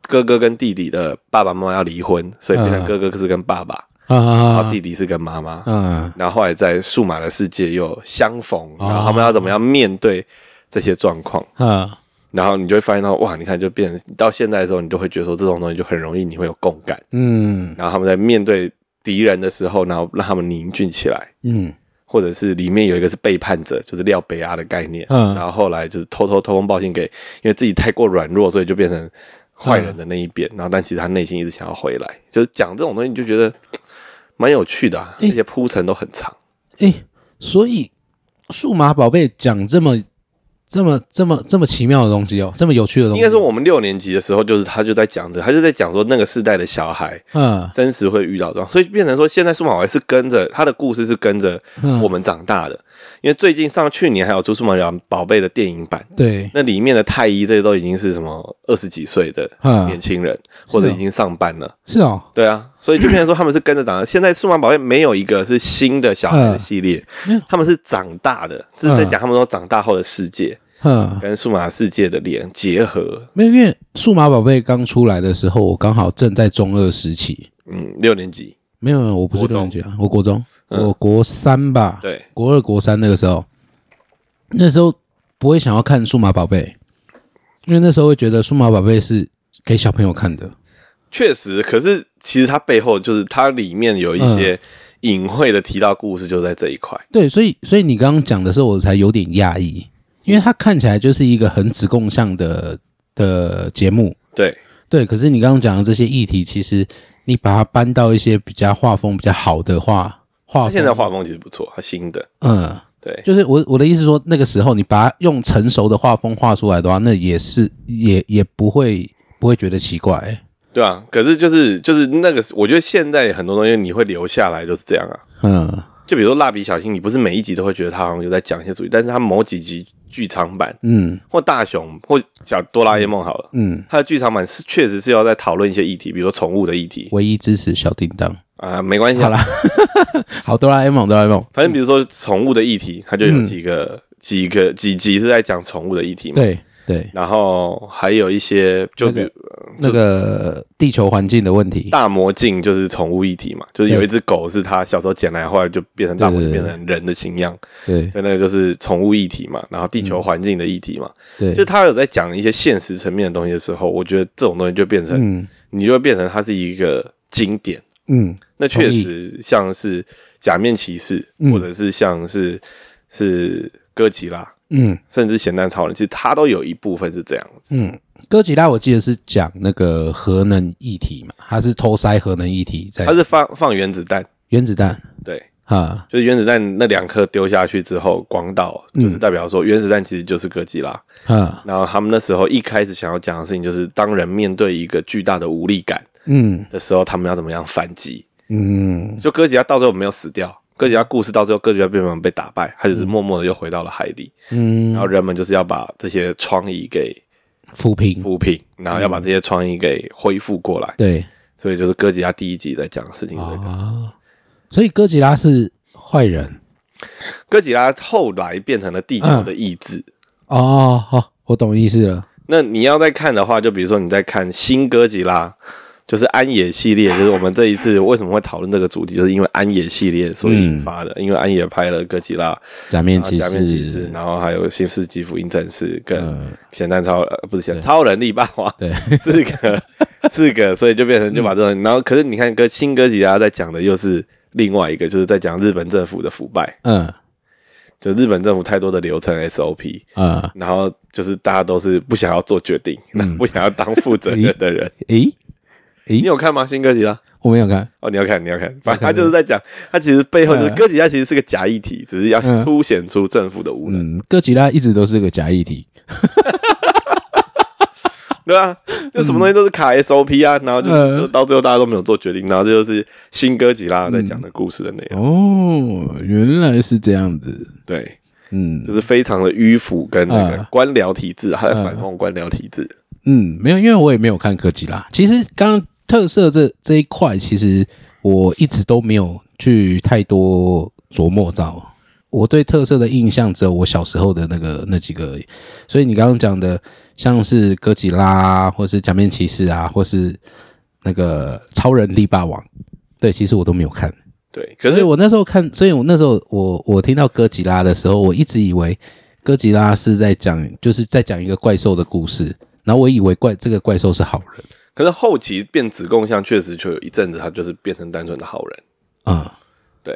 [SPEAKER 1] 哥哥跟弟弟的爸爸妈妈要离婚，所以变成
[SPEAKER 2] 嗯
[SPEAKER 1] 哥哥是跟爸爸，然后
[SPEAKER 2] 啊
[SPEAKER 1] 弟弟是跟妈妈。
[SPEAKER 2] 嗯
[SPEAKER 1] 然后后来在数码的世界又相逢，
[SPEAKER 2] 哦
[SPEAKER 1] 然后他们要怎么样面对这些状况？
[SPEAKER 2] 啊
[SPEAKER 1] 然后你就会发现到，哇，你看就变成到现在的时候，你就会觉得说这种东西就很容易你会有共感。
[SPEAKER 2] 嗯
[SPEAKER 1] 然后他们在面对敌人的时候，然后让他们凝聚起来，
[SPEAKER 2] 嗯
[SPEAKER 1] 或者是里面有一个是背叛者，就是廖北亚的概念。
[SPEAKER 2] 嗯
[SPEAKER 1] 然后后来就是偷偷偷风报信给，因为自己太过软弱，所以就变成坏人的那一边。然后但其实他内心一直想要回来，就是讲这种东西，你就觉得嘖蛮有趣的、啊，
[SPEAKER 2] 诶
[SPEAKER 1] 而且铺陈都很长。
[SPEAKER 2] 诶，所以数码宝贝讲这么这么这么这么奇妙的东西哦，这么有趣的东西，
[SPEAKER 1] 应该说我们六年级的时候，就是他就在讲着，他就在讲说那个世代的小孩
[SPEAKER 2] 嗯
[SPEAKER 1] 真实会遇到这样，所以变成说现在数码宝贝是跟着他的故事是跟着
[SPEAKER 2] 嗯
[SPEAKER 1] 我们长大的。因为最近上去年还有出数码宝贝的电影版，
[SPEAKER 2] 对
[SPEAKER 1] 那里面的太一这些都已经是什么二十几岁的
[SPEAKER 2] 嗯
[SPEAKER 1] 年轻人，或者已经上班了。
[SPEAKER 2] 是哦
[SPEAKER 1] 对啊，所以就变成说他们是跟着长大。现在数码宝贝没有一个是新的小孩的系列，
[SPEAKER 2] 嗯
[SPEAKER 1] 他们是长大的，这是在讲他们说长大后的世界
[SPEAKER 2] 嗯。
[SPEAKER 1] 跟数码世界的连结合。
[SPEAKER 2] 没有，因为数码宝贝刚出来的时候，我刚好正在中二时期。
[SPEAKER 1] 嗯，六年级，
[SPEAKER 2] 没有，没有我不是
[SPEAKER 1] 中
[SPEAKER 2] 六年级啊，我国中，
[SPEAKER 1] 嗯
[SPEAKER 2] 我国三吧，
[SPEAKER 1] 对，
[SPEAKER 2] 国二、国三那个时候，那时候不会想要看数码宝贝，因为那时候会觉得数码宝贝是给小朋友看的。
[SPEAKER 1] 确实。可是其实它背后就是它里面有一些隐晦的提到故事，就在这一块。
[SPEAKER 2] 对，所以所以你刚刚讲的时候，我才有点讶异，因为它看起来就是一个很子供向的的节目，
[SPEAKER 1] 对，
[SPEAKER 2] 对。可是你刚刚讲的这些议题，其实你把它搬到一些比较画风比较好的画画风，
[SPEAKER 1] 它现在画风其实不错，它新的。
[SPEAKER 2] 嗯，
[SPEAKER 1] 对，
[SPEAKER 2] 就是我我的意思说，那个时候你把它用成熟的画风画出来的话，那也是也也不会不会觉得奇怪、
[SPEAKER 1] 对啊。可是就是就是那个，我觉得现在很多东西你会留下来，就是这样啊。
[SPEAKER 2] 嗯
[SPEAKER 1] 就比如说蜡笔小新，你不是每一集都会觉得他好像有在讲一些主题，但是他某几集剧场版
[SPEAKER 2] 嗯
[SPEAKER 1] 或大雄或小哆啦 A 梦好了，
[SPEAKER 2] 嗯，
[SPEAKER 1] 他的剧场版是确实是要在讨论一些议题，比如说宠物的议题
[SPEAKER 2] 唯一支持小叮当。
[SPEAKER 1] 啊，没关系啊，
[SPEAKER 2] 好啦，好，哆啦 A 梦，哆啦 A 梦，
[SPEAKER 1] 反正比如说宠物的议题，它就有几个、几个几集是在讲宠物的议题嘛，
[SPEAKER 2] 对对，
[SPEAKER 1] 然后还有一些就比如、
[SPEAKER 2] 那个那个地球环境的问题。
[SPEAKER 1] 大魔镜就是宠物议题嘛，就是有一只狗是它小时候捡来，后来就变成大魔镜，变成人的形样，
[SPEAKER 2] 对。
[SPEAKER 1] 所以那个就是宠物议题嘛，然后地球环境的议题嘛，
[SPEAKER 2] 对，
[SPEAKER 1] 就他有在讲一些现实层面的东西的时候，我觉得这种东西就变成，
[SPEAKER 2] 嗯。
[SPEAKER 1] 你就会变成它是一个经典。
[SPEAKER 2] 嗯
[SPEAKER 1] 那确实像是假面骑士，
[SPEAKER 2] 嗯。
[SPEAKER 1] 或者是像是是哥吉拉，
[SPEAKER 2] 嗯。
[SPEAKER 1] 甚至咸蛋超人，其实它都有一部分是这样子。
[SPEAKER 2] 嗯，哥吉拉我记得是讲那个核能议题嘛，它是偷塞核能议题在
[SPEAKER 1] 它是放放原子弹，
[SPEAKER 2] 原子弹
[SPEAKER 1] 对，
[SPEAKER 2] 啊，
[SPEAKER 1] 就是原子弹那两颗丢下去之后，广岛就是代表说原子弹其实就是哥吉拉。
[SPEAKER 2] 啊
[SPEAKER 1] 然后他们那时候一开始想要讲的事情，就是当人面对一个巨大的无力感
[SPEAKER 2] 嗯
[SPEAKER 1] 的时候，他们要怎么样反击。
[SPEAKER 2] 嗯
[SPEAKER 1] 就哥吉拉到最后没有死掉，哥吉拉故事到最后，哥吉拉并没有被打败，他只是默默的又回到了海底。
[SPEAKER 2] 嗯，
[SPEAKER 1] 然后人们就是要把这些创意给
[SPEAKER 2] 扶贫
[SPEAKER 1] 抚平，然后要把这些创意给恢复过来。
[SPEAKER 2] 对
[SPEAKER 1] 所以就是哥吉拉第一集在讲的事情。这个
[SPEAKER 2] 啊，所以哥吉拉是坏人
[SPEAKER 1] 哥吉拉后来变成了地球的意志。
[SPEAKER 2] 哦，好，我懂意思了。
[SPEAKER 1] 那你要再看的话，就比如说你在看新哥吉拉，就是安野系列，就是我们这一次为什么会讨论这个主题，就是因为安野系列所引发的。因为安野拍了哥吉拉、
[SPEAKER 2] 假面骑
[SPEAKER 1] 然后假面骑士，
[SPEAKER 2] 士，
[SPEAKER 1] 然后还有新世纪福音战士跟
[SPEAKER 2] 嗯
[SPEAKER 1] 咸蛋超呃不是咸超人力霸王，
[SPEAKER 2] 对，
[SPEAKER 1] 四个四个，所以就变成就把这种，然后可是你看哥新哥吉拉在讲的又是另外一个，就是在讲日本政府的腐败，
[SPEAKER 2] 嗯。
[SPEAKER 1] 就日本政府太多的流程 SOP，
[SPEAKER 2] 嗯，
[SPEAKER 1] 然后就是大家都是不想要做决定，那、不想要当负责任的人。
[SPEAKER 2] 诶，
[SPEAKER 1] 你有看吗？新哥吉拉？
[SPEAKER 2] 我没有看，
[SPEAKER 1] 哦，你要看，你要看，反正他就是在讲，他其实背后就是
[SPEAKER 2] 嗯
[SPEAKER 1] 哥吉拉其实是个假议题，只是要
[SPEAKER 2] 嗯
[SPEAKER 1] 凸显出政府的无能，
[SPEAKER 2] 嗯，哥吉拉一直都是个假议题，
[SPEAKER 1] 对啊、就什么东西都是卡 SOP 啊，然后就到最后大家都没有做决定，然后这就是新哥吉拉在讲的故事的内容。
[SPEAKER 2] 哦，原来是这样子，
[SPEAKER 1] 对，
[SPEAKER 2] 嗯。
[SPEAKER 1] 就是非常的迂腐跟那个
[SPEAKER 2] 嗯。
[SPEAKER 1] 官僚体制，还在反讽官僚体制。
[SPEAKER 2] 嗯，没有，因为我也没有看哥吉拉。其实刚刚特色这这一块，其实我一直都没有去太多琢磨到。我对特色的印象只有我小时候的那个那几个而已。所以你刚刚讲的，像是哥吉拉啊，或是假面骑士啊，或是那个超人力霸王，对，其实我都没有看。
[SPEAKER 1] 对，可是
[SPEAKER 2] 我那时候看，所以我那时候我我听到哥吉拉的时候，我一直以为哥吉拉是在讲，就是在讲一个怪兽的故事，然后我以为怪这个怪兽是好人
[SPEAKER 1] 可是后期变子贡像，确实就有一阵子他就是变成单纯的好人。
[SPEAKER 2] 嗯、
[SPEAKER 1] 对，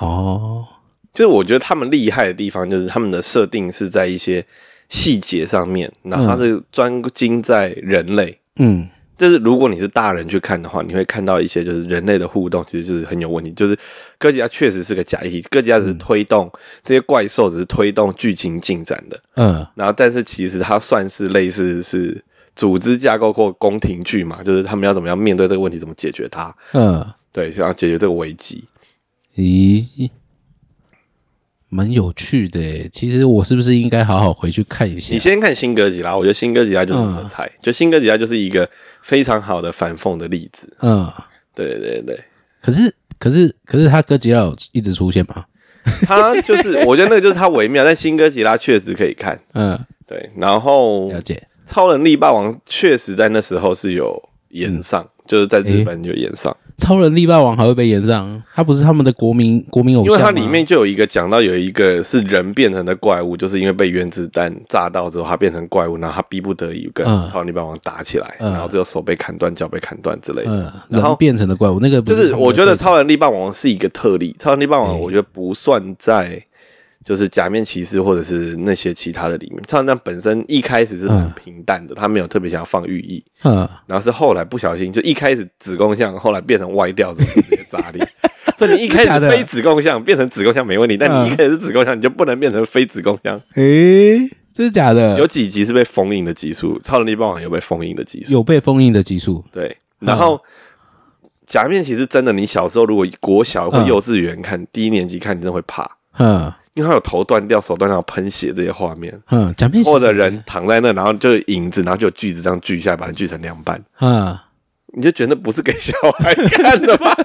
[SPEAKER 2] 哦，
[SPEAKER 1] 就是我觉得他们厉害的地方，就是他们的设定是在一些细节上面，然后他是专精在人类。
[SPEAKER 2] 嗯
[SPEAKER 1] 就是如果你是大人去看的话，你会看到一些就是人类的互动，其实就是很有问题。就是哥吉拉确实是个假议题，哥吉拉只是推动、这些怪兽，只是推动剧情进展的。
[SPEAKER 2] 嗯
[SPEAKER 1] 然后，但是其实它算是类似是组织架构或宫廷剧嘛，就是他们要怎么样面对这个问题，怎么解决它，
[SPEAKER 2] 嗯，
[SPEAKER 1] 对，想要解决这个危机。
[SPEAKER 2] 咦，蛮有趣的耶。其实我是不是应该好好回去看一下
[SPEAKER 1] 你？先看新哥吉拉，我觉得新哥吉拉就是我的菜，就新哥吉拉就是一个非常好的反讽的例子。
[SPEAKER 2] 嗯，
[SPEAKER 1] 对对对，
[SPEAKER 2] 可是可是可是他哥吉拉有一直出现吗？
[SPEAKER 1] 他就是 我觉得那个就是他微妙，但新哥吉拉确实可以看。
[SPEAKER 2] 嗯，
[SPEAKER 1] 对，然后
[SPEAKER 2] 了解。
[SPEAKER 1] 超能力霸王确实在那时候是有演上，就是在日本有演上，
[SPEAKER 2] 超能力霸王还会被延上？他不是他们的国民国民偶
[SPEAKER 1] 因
[SPEAKER 2] 像吗？
[SPEAKER 1] 为它里面就有一个讲到有一个是人变成的怪物，就是因为被原子弹炸到之后，它变成怪物，然后他逼不得已跟
[SPEAKER 2] 嗯。
[SPEAKER 1] 超能力霸王打起来，
[SPEAKER 2] 嗯。
[SPEAKER 1] 然后最后手被砍断，脚被砍断之类的。
[SPEAKER 2] 嗯，
[SPEAKER 1] 然后
[SPEAKER 2] 变成的怪物，那个不
[SPEAKER 1] 就是我觉得超能力霸王是一个特例，超能力霸王
[SPEAKER 2] 嗯
[SPEAKER 1] 我觉得不算在就是假面骑士或者是那些其他的里面。超人力本身一开始是很
[SPEAKER 2] 嗯
[SPEAKER 1] 平淡的，他没有特别想要放寓意，
[SPEAKER 2] 嗯
[SPEAKER 1] 然后是后来不小心就一开始子宫像，后来变成歪掉直接炸裂。所以你一开始非子宫像变成子宫像没问题，但你一开始是子宫像，你就不能变成非子宫像。
[SPEAKER 2] 诶，这是假的？
[SPEAKER 1] 有几集是被封印的集数，超能力霸王有被封印的集数。
[SPEAKER 2] 有被封印的集数，
[SPEAKER 1] 对，然后、假面骑士真的，你小时候如果国小或
[SPEAKER 2] 嗯
[SPEAKER 1] 幼稚园看、第一年级看，你真的会怕，
[SPEAKER 2] 嗯
[SPEAKER 1] 因为他有头断掉、手断掉、喷血这些画面，
[SPEAKER 2] 嗯，假面
[SPEAKER 1] 或者人躺在那，然后就影子，然后就有锯子这样锯下来，把它锯成两半，
[SPEAKER 2] 嗯，
[SPEAKER 1] 你就觉得不是给小孩看的吗？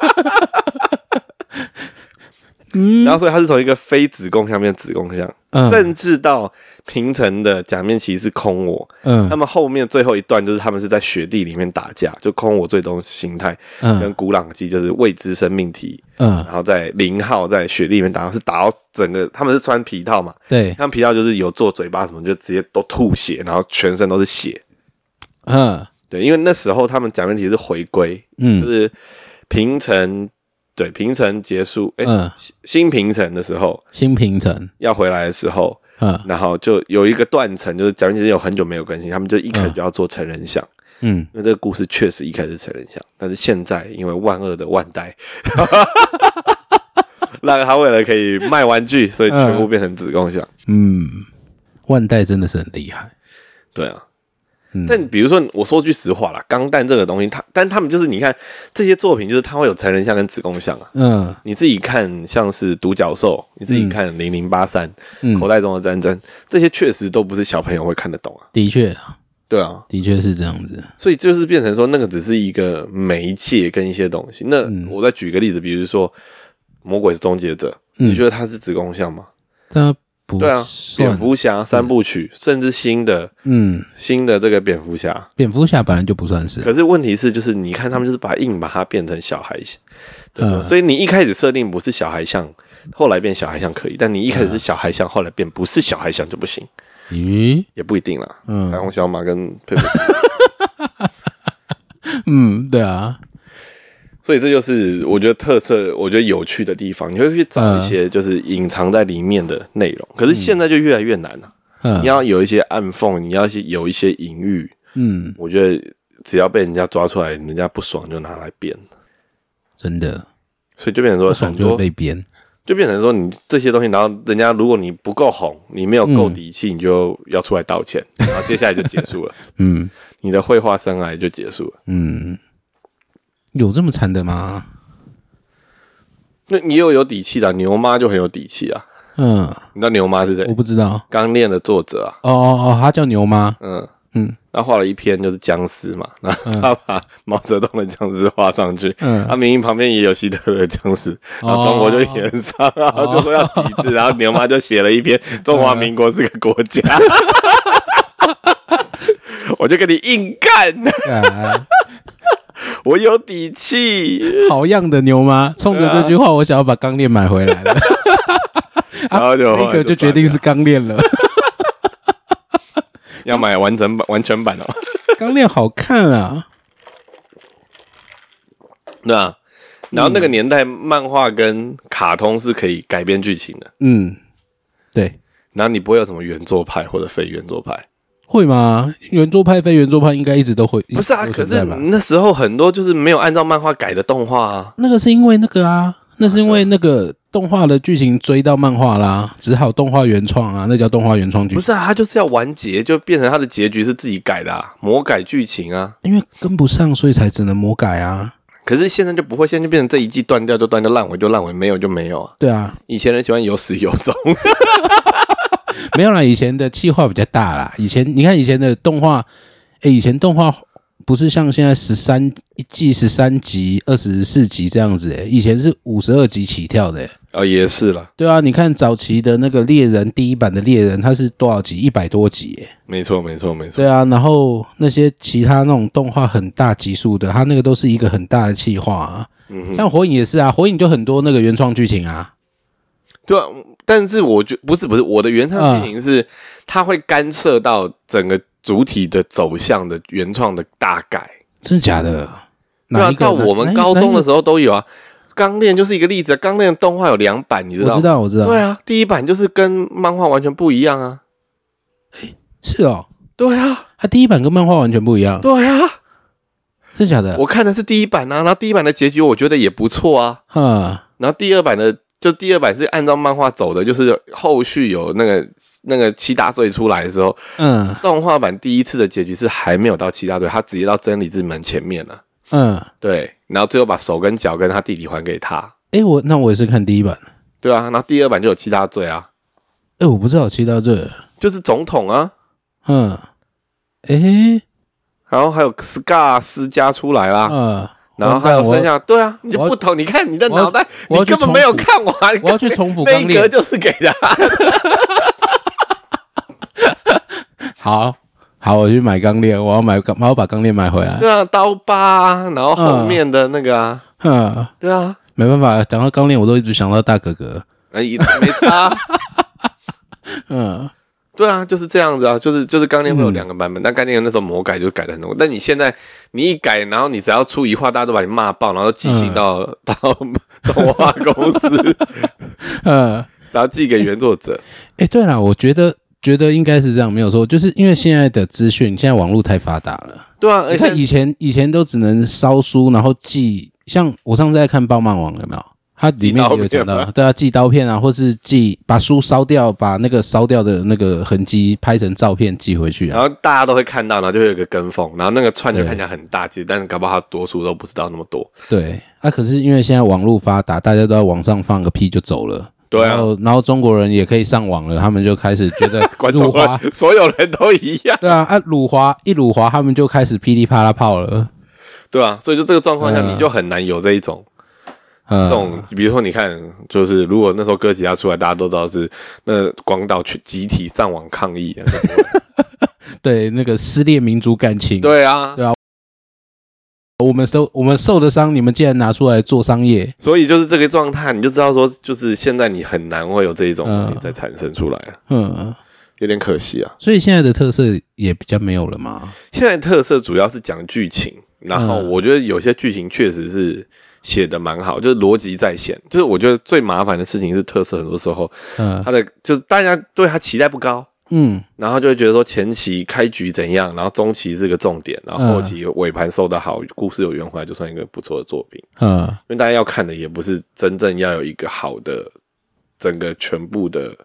[SPEAKER 2] 嗯。
[SPEAKER 1] 然后所以他是从一个非子宫向变子宫向，
[SPEAKER 2] 嗯。
[SPEAKER 1] 甚至到平成的假面骑士空我，他
[SPEAKER 2] 嗯
[SPEAKER 1] 们后面最后一段就是他们是在雪地里面打架，就空我最终形态跟
[SPEAKER 2] 嗯
[SPEAKER 1] 古朗基就是未知生命体，
[SPEAKER 2] 嗯，
[SPEAKER 1] 然后在零号在雪地里面打，是打到整个他们是穿皮套嘛，
[SPEAKER 2] 对，
[SPEAKER 1] 他们皮套就是有做嘴巴什么，就直接都吐血，然后全身都是血。
[SPEAKER 2] 嗯。
[SPEAKER 1] 对，因为那时候他们假面骑士回归，嗯。就
[SPEAKER 2] 嗯
[SPEAKER 1] 是平成对平成结束，哎、
[SPEAKER 2] 嗯，
[SPEAKER 1] 新新平成的时候
[SPEAKER 2] 新平城，
[SPEAKER 1] 要回来的时候，
[SPEAKER 2] 嗯。
[SPEAKER 1] 然后就有一个断层，就是假面骑士有很久没有更新，他们就一开始就要做成人像。
[SPEAKER 2] 嗯。
[SPEAKER 1] 那这个故事确实一开始成人像，但是现在因为万恶的万代，让他为了可以卖玩具，所以全部变成子宫像。
[SPEAKER 2] 嗯，万代真的是很厉害，
[SPEAKER 1] 对啊，
[SPEAKER 2] 嗯
[SPEAKER 1] 但比如说，我说句实话啦，钢弹这个东西，它但他们就是你看这些作品，就是它会有成人像跟子宫像啊。
[SPEAKER 2] 嗯
[SPEAKER 1] 你自己看，像是独角兽，你自己看零零八三、
[SPEAKER 2] 嗯
[SPEAKER 1] 口袋中的战争，这些确实都不是小朋友会看得懂啊。
[SPEAKER 2] 的确啊
[SPEAKER 1] 对啊，
[SPEAKER 2] 的确是这样子，
[SPEAKER 1] 所以就是变成说，那个只是一个媒介跟一些东西。那
[SPEAKER 2] 嗯
[SPEAKER 1] 我再举个例子，比如说《魔鬼终结者》，
[SPEAKER 2] 嗯
[SPEAKER 1] 你觉得它是子宫像吗？
[SPEAKER 2] 但不
[SPEAKER 1] 对啊，蝙蝠侠三部曲，甚至新的
[SPEAKER 2] 嗯，
[SPEAKER 1] 新的这个蝙蝠侠，
[SPEAKER 2] 蝙蝠侠本来就不算是，
[SPEAKER 1] 可是问题是，就是你看他们就是把硬把它变成小孩，对不对？
[SPEAKER 2] 嗯。
[SPEAKER 1] 所以你一开始设定不是小孩像，后来变小孩像可以，但你一开始是小孩像，后来变不是小孩像就不行，
[SPEAKER 2] 咦，
[SPEAKER 1] 也不一定啦。
[SPEAKER 2] 嗯。
[SPEAKER 1] 彩虹小马跟佩佩，
[SPEAKER 2] 嗯，对啊，
[SPEAKER 1] 所以这就是我觉得特色，我觉得有趣的地方，你会去找一些就是隐藏在里面的内容。可是现在就越来越难了，
[SPEAKER 2] 嗯。
[SPEAKER 1] 你要有一些暗缝，你要有一些隐喻，
[SPEAKER 2] 嗯，
[SPEAKER 1] 我觉得只要被人家抓出来，人家不爽就拿来编，
[SPEAKER 2] 真的。
[SPEAKER 1] 所以就变成说
[SPEAKER 2] 爽就会
[SPEAKER 1] 很多
[SPEAKER 2] 被编，
[SPEAKER 1] 就变成说你这些东西，然后人家如果你不够红，你没有够底气，你就要出来道歉，然后接下来就结束了，
[SPEAKER 2] 嗯。
[SPEAKER 1] 你的绘画生涯就结束了。
[SPEAKER 2] 嗯，有这么惨的吗？
[SPEAKER 1] 那你又有底气的啊、牛妈就很有底气啊。
[SPEAKER 2] 嗯，
[SPEAKER 1] 你知道牛妈是谁？
[SPEAKER 2] 我？不知道，
[SPEAKER 1] 刚练的作者啊，
[SPEAKER 2] 哦哦哦，他叫牛妈，
[SPEAKER 1] 嗯。
[SPEAKER 2] 嗯。
[SPEAKER 1] 他画了一篇就是僵尸嘛，然后他把毛泽东的僵尸画上去，
[SPEAKER 2] 嗯。
[SPEAKER 1] 他明明旁边也有希特勒的僵尸，然后中国就演上，然后就说要抵制，然后牛妈就写了一篇中华民国是个国家，我就跟你硬干，
[SPEAKER 2] 啊
[SPEAKER 1] 我有底气，
[SPEAKER 2] 好样的牛妈！冲着这句话，我想要把钢链买回来了。
[SPEAKER 1] 然后就
[SPEAKER 2] 那个就决定是钢链了。
[SPEAKER 1] 要买完整版、完全版哦，
[SPEAKER 2] 钢链好看啊，
[SPEAKER 1] 对啊。然后那个年代，漫画跟卡通是可以改编剧情的，
[SPEAKER 2] 嗯，对，
[SPEAKER 1] 然后你不会有什么原作派或者非原作派。
[SPEAKER 2] 会吗？圆桌派非圆桌派应该一直都会，
[SPEAKER 1] 不是啊，可是那时候很多就是没有按照漫画改的动画啊。
[SPEAKER 2] 那个是因为那个啊，那是因为那个动画的剧情追到漫画啦，只好动画原创啊，那叫动画原创剧，
[SPEAKER 1] 不是啊，他就是要完结，就变成他的结局是自己改的、啊，魔改剧情啊。
[SPEAKER 2] 因为跟不上，所以才只能魔改啊。
[SPEAKER 1] 可是现在就不会，现在就变成这一季断掉就断掉，烂尾就烂尾，没有就没有啊。
[SPEAKER 2] 对啊，
[SPEAKER 1] 以前人喜欢有始有终，
[SPEAKER 2] 没有啦，以前的气化比较大啦。以前你看以前的动画，哎，以前动画不是像现在十三一季十三集、二十四集这样子、哎，以前是五十二集起跳的、诶
[SPEAKER 1] 哦，也是了，
[SPEAKER 2] 对啊，你看早期的那个猎人第一版的猎人，它是多少集？一百多集、诶
[SPEAKER 1] 没错，没错，没错。
[SPEAKER 2] 对啊，然后那些其他那种动画很大集数的，它那个都是一个很大的企划啊。
[SPEAKER 1] 嗯，
[SPEAKER 2] 像火影也是啊，火影就很多那个原创剧情啊。
[SPEAKER 1] 对啊。但是我觉不是不是我的原创剧情是，它会干涉到整个主体的走向的原创的大改。
[SPEAKER 2] 真的假的？
[SPEAKER 1] 对啊，
[SPEAKER 2] 哪？
[SPEAKER 1] 到我们高中的时
[SPEAKER 2] 候，
[SPEAKER 1] 都有啊。钢炼就是一个例子啊，钢炼的动画有两版，你知道吗？
[SPEAKER 2] 我知道，我知道。
[SPEAKER 1] 对啊，第一版就是跟漫画完全不一样啊。
[SPEAKER 2] 是哦，
[SPEAKER 1] 对啊，
[SPEAKER 2] 它第一版跟漫画完全不一样，
[SPEAKER 1] 对啊，
[SPEAKER 2] 真的假的？
[SPEAKER 1] 我看的是第一版啊，然后第一版的结局我觉得也不错啊，
[SPEAKER 2] 哈，
[SPEAKER 1] 然后第二版的就第二版是按照漫画走的，就是后续有那个那个七大罪出来的时候，
[SPEAKER 2] 嗯。
[SPEAKER 1] 动画版第一次的结局是还没有到七大罪，他直接到真理之门前面了。
[SPEAKER 2] 嗯，
[SPEAKER 1] 对，然后最后把手跟脚跟他弟弟还给他。
[SPEAKER 2] 诶，我那我也是看第一版，
[SPEAKER 1] 对啊，然后第二版就有七大罪啊，
[SPEAKER 2] 诶，我不知道有七大罪，
[SPEAKER 1] 就是总统啊，
[SPEAKER 2] 嗯，诶，
[SPEAKER 1] 然后还有 Scar 私家出来啦，
[SPEAKER 2] 呃，
[SPEAKER 1] 然后还有剩下，对啊，你就不投。你看你的
[SPEAKER 2] 我要
[SPEAKER 1] 脑袋，你根本没有看完。
[SPEAKER 2] 我要去重复
[SPEAKER 1] 那一格
[SPEAKER 2] 钢炼。
[SPEAKER 1] 就是给他。
[SPEAKER 2] 好好，我去买钢链，我要买钢，我要把钢链买回来。
[SPEAKER 1] 对啊，刀疤啊，然后后面的那个啊，
[SPEAKER 2] 嗯，
[SPEAKER 1] 对啊，
[SPEAKER 2] 没办法，讲到钢链，我都一直想到大哥哥。
[SPEAKER 1] 哎，也没差。
[SPEAKER 2] 嗯，
[SPEAKER 1] 对啊，就是这样子啊，就是就是钢炼会有两个版本，但钢炼那时候魔改就改的很多，但你现在你一改，然后你只要出一话，大家都把你骂爆，然后寄信到、到动画公司，
[SPEAKER 2] 呃，
[SPEAKER 1] 然后寄给原作者。
[SPEAKER 2] 哎，对了，我觉得觉得应该是这样，没有错，就是因为现在的资讯，现在网络太发达了。
[SPEAKER 1] 对啊，
[SPEAKER 2] 你看以前以前都只能烧书，然后寄，像我上次在看《爆漫网》，有没有？它里面有讲到
[SPEAKER 1] 片吗，
[SPEAKER 2] 对啊，寄刀片啊，或是寄把书烧掉，把那个烧掉的那个痕迹拍成照片寄回去啊。
[SPEAKER 1] 然后大家都会看到，然后就会有一个跟风，然后那个串就
[SPEAKER 2] 对
[SPEAKER 1] 看起来很大，其实但是搞不好他多数都不知道那么多。
[SPEAKER 2] 对，啊，可是因为现在网络发达，大家都在网上放个屁就走了。
[SPEAKER 1] 对啊
[SPEAKER 2] 然后然后中国人也可以上网了，他们就开始觉得
[SPEAKER 1] 观众
[SPEAKER 2] 辱华，
[SPEAKER 1] 所有人都一样，
[SPEAKER 2] 对啊，啊辱华一辱华，他们就开始噼里啪啦炮了。
[SPEAKER 1] 对啊，所以就这个状况下，
[SPEAKER 2] 嗯
[SPEAKER 1] 你就很难有这一种
[SPEAKER 2] 嗯，
[SPEAKER 1] 这种，比如说你看，就是如果那时候哥吉拉出来，大家都知道是那广岛去集体上网抗议啊，
[SPEAKER 2] 对那个撕裂民族感情，
[SPEAKER 1] 对啊，
[SPEAKER 2] 对啊。我们受我们受的伤，你们竟然拿出来做商业，
[SPEAKER 1] 所以就是这个状态，你就知道说，就是现在你很难会有这一种东西
[SPEAKER 2] 嗯
[SPEAKER 1] 再产生出来啊，
[SPEAKER 2] 嗯，
[SPEAKER 1] 有点可惜啊。
[SPEAKER 2] 所以现在的特色也比较没有了嘛。
[SPEAKER 1] 现在特色主要是讲剧情，然后
[SPEAKER 2] 嗯。
[SPEAKER 1] 我觉得有些剧情确实是写的蛮好，就是逻辑在线。就是我觉得最麻烦的事情是特色，很多时候
[SPEAKER 2] 嗯
[SPEAKER 1] 他的就是大家对他期待不高，
[SPEAKER 2] 嗯
[SPEAKER 1] 然后就会觉得说前期开局怎样，然后中期是个重点，然后后期尾盘收的好，故事有圆回来，就算一个不错的作品。
[SPEAKER 2] 嗯
[SPEAKER 1] 因为大家要看的也不是真正要有一个好的整个全部的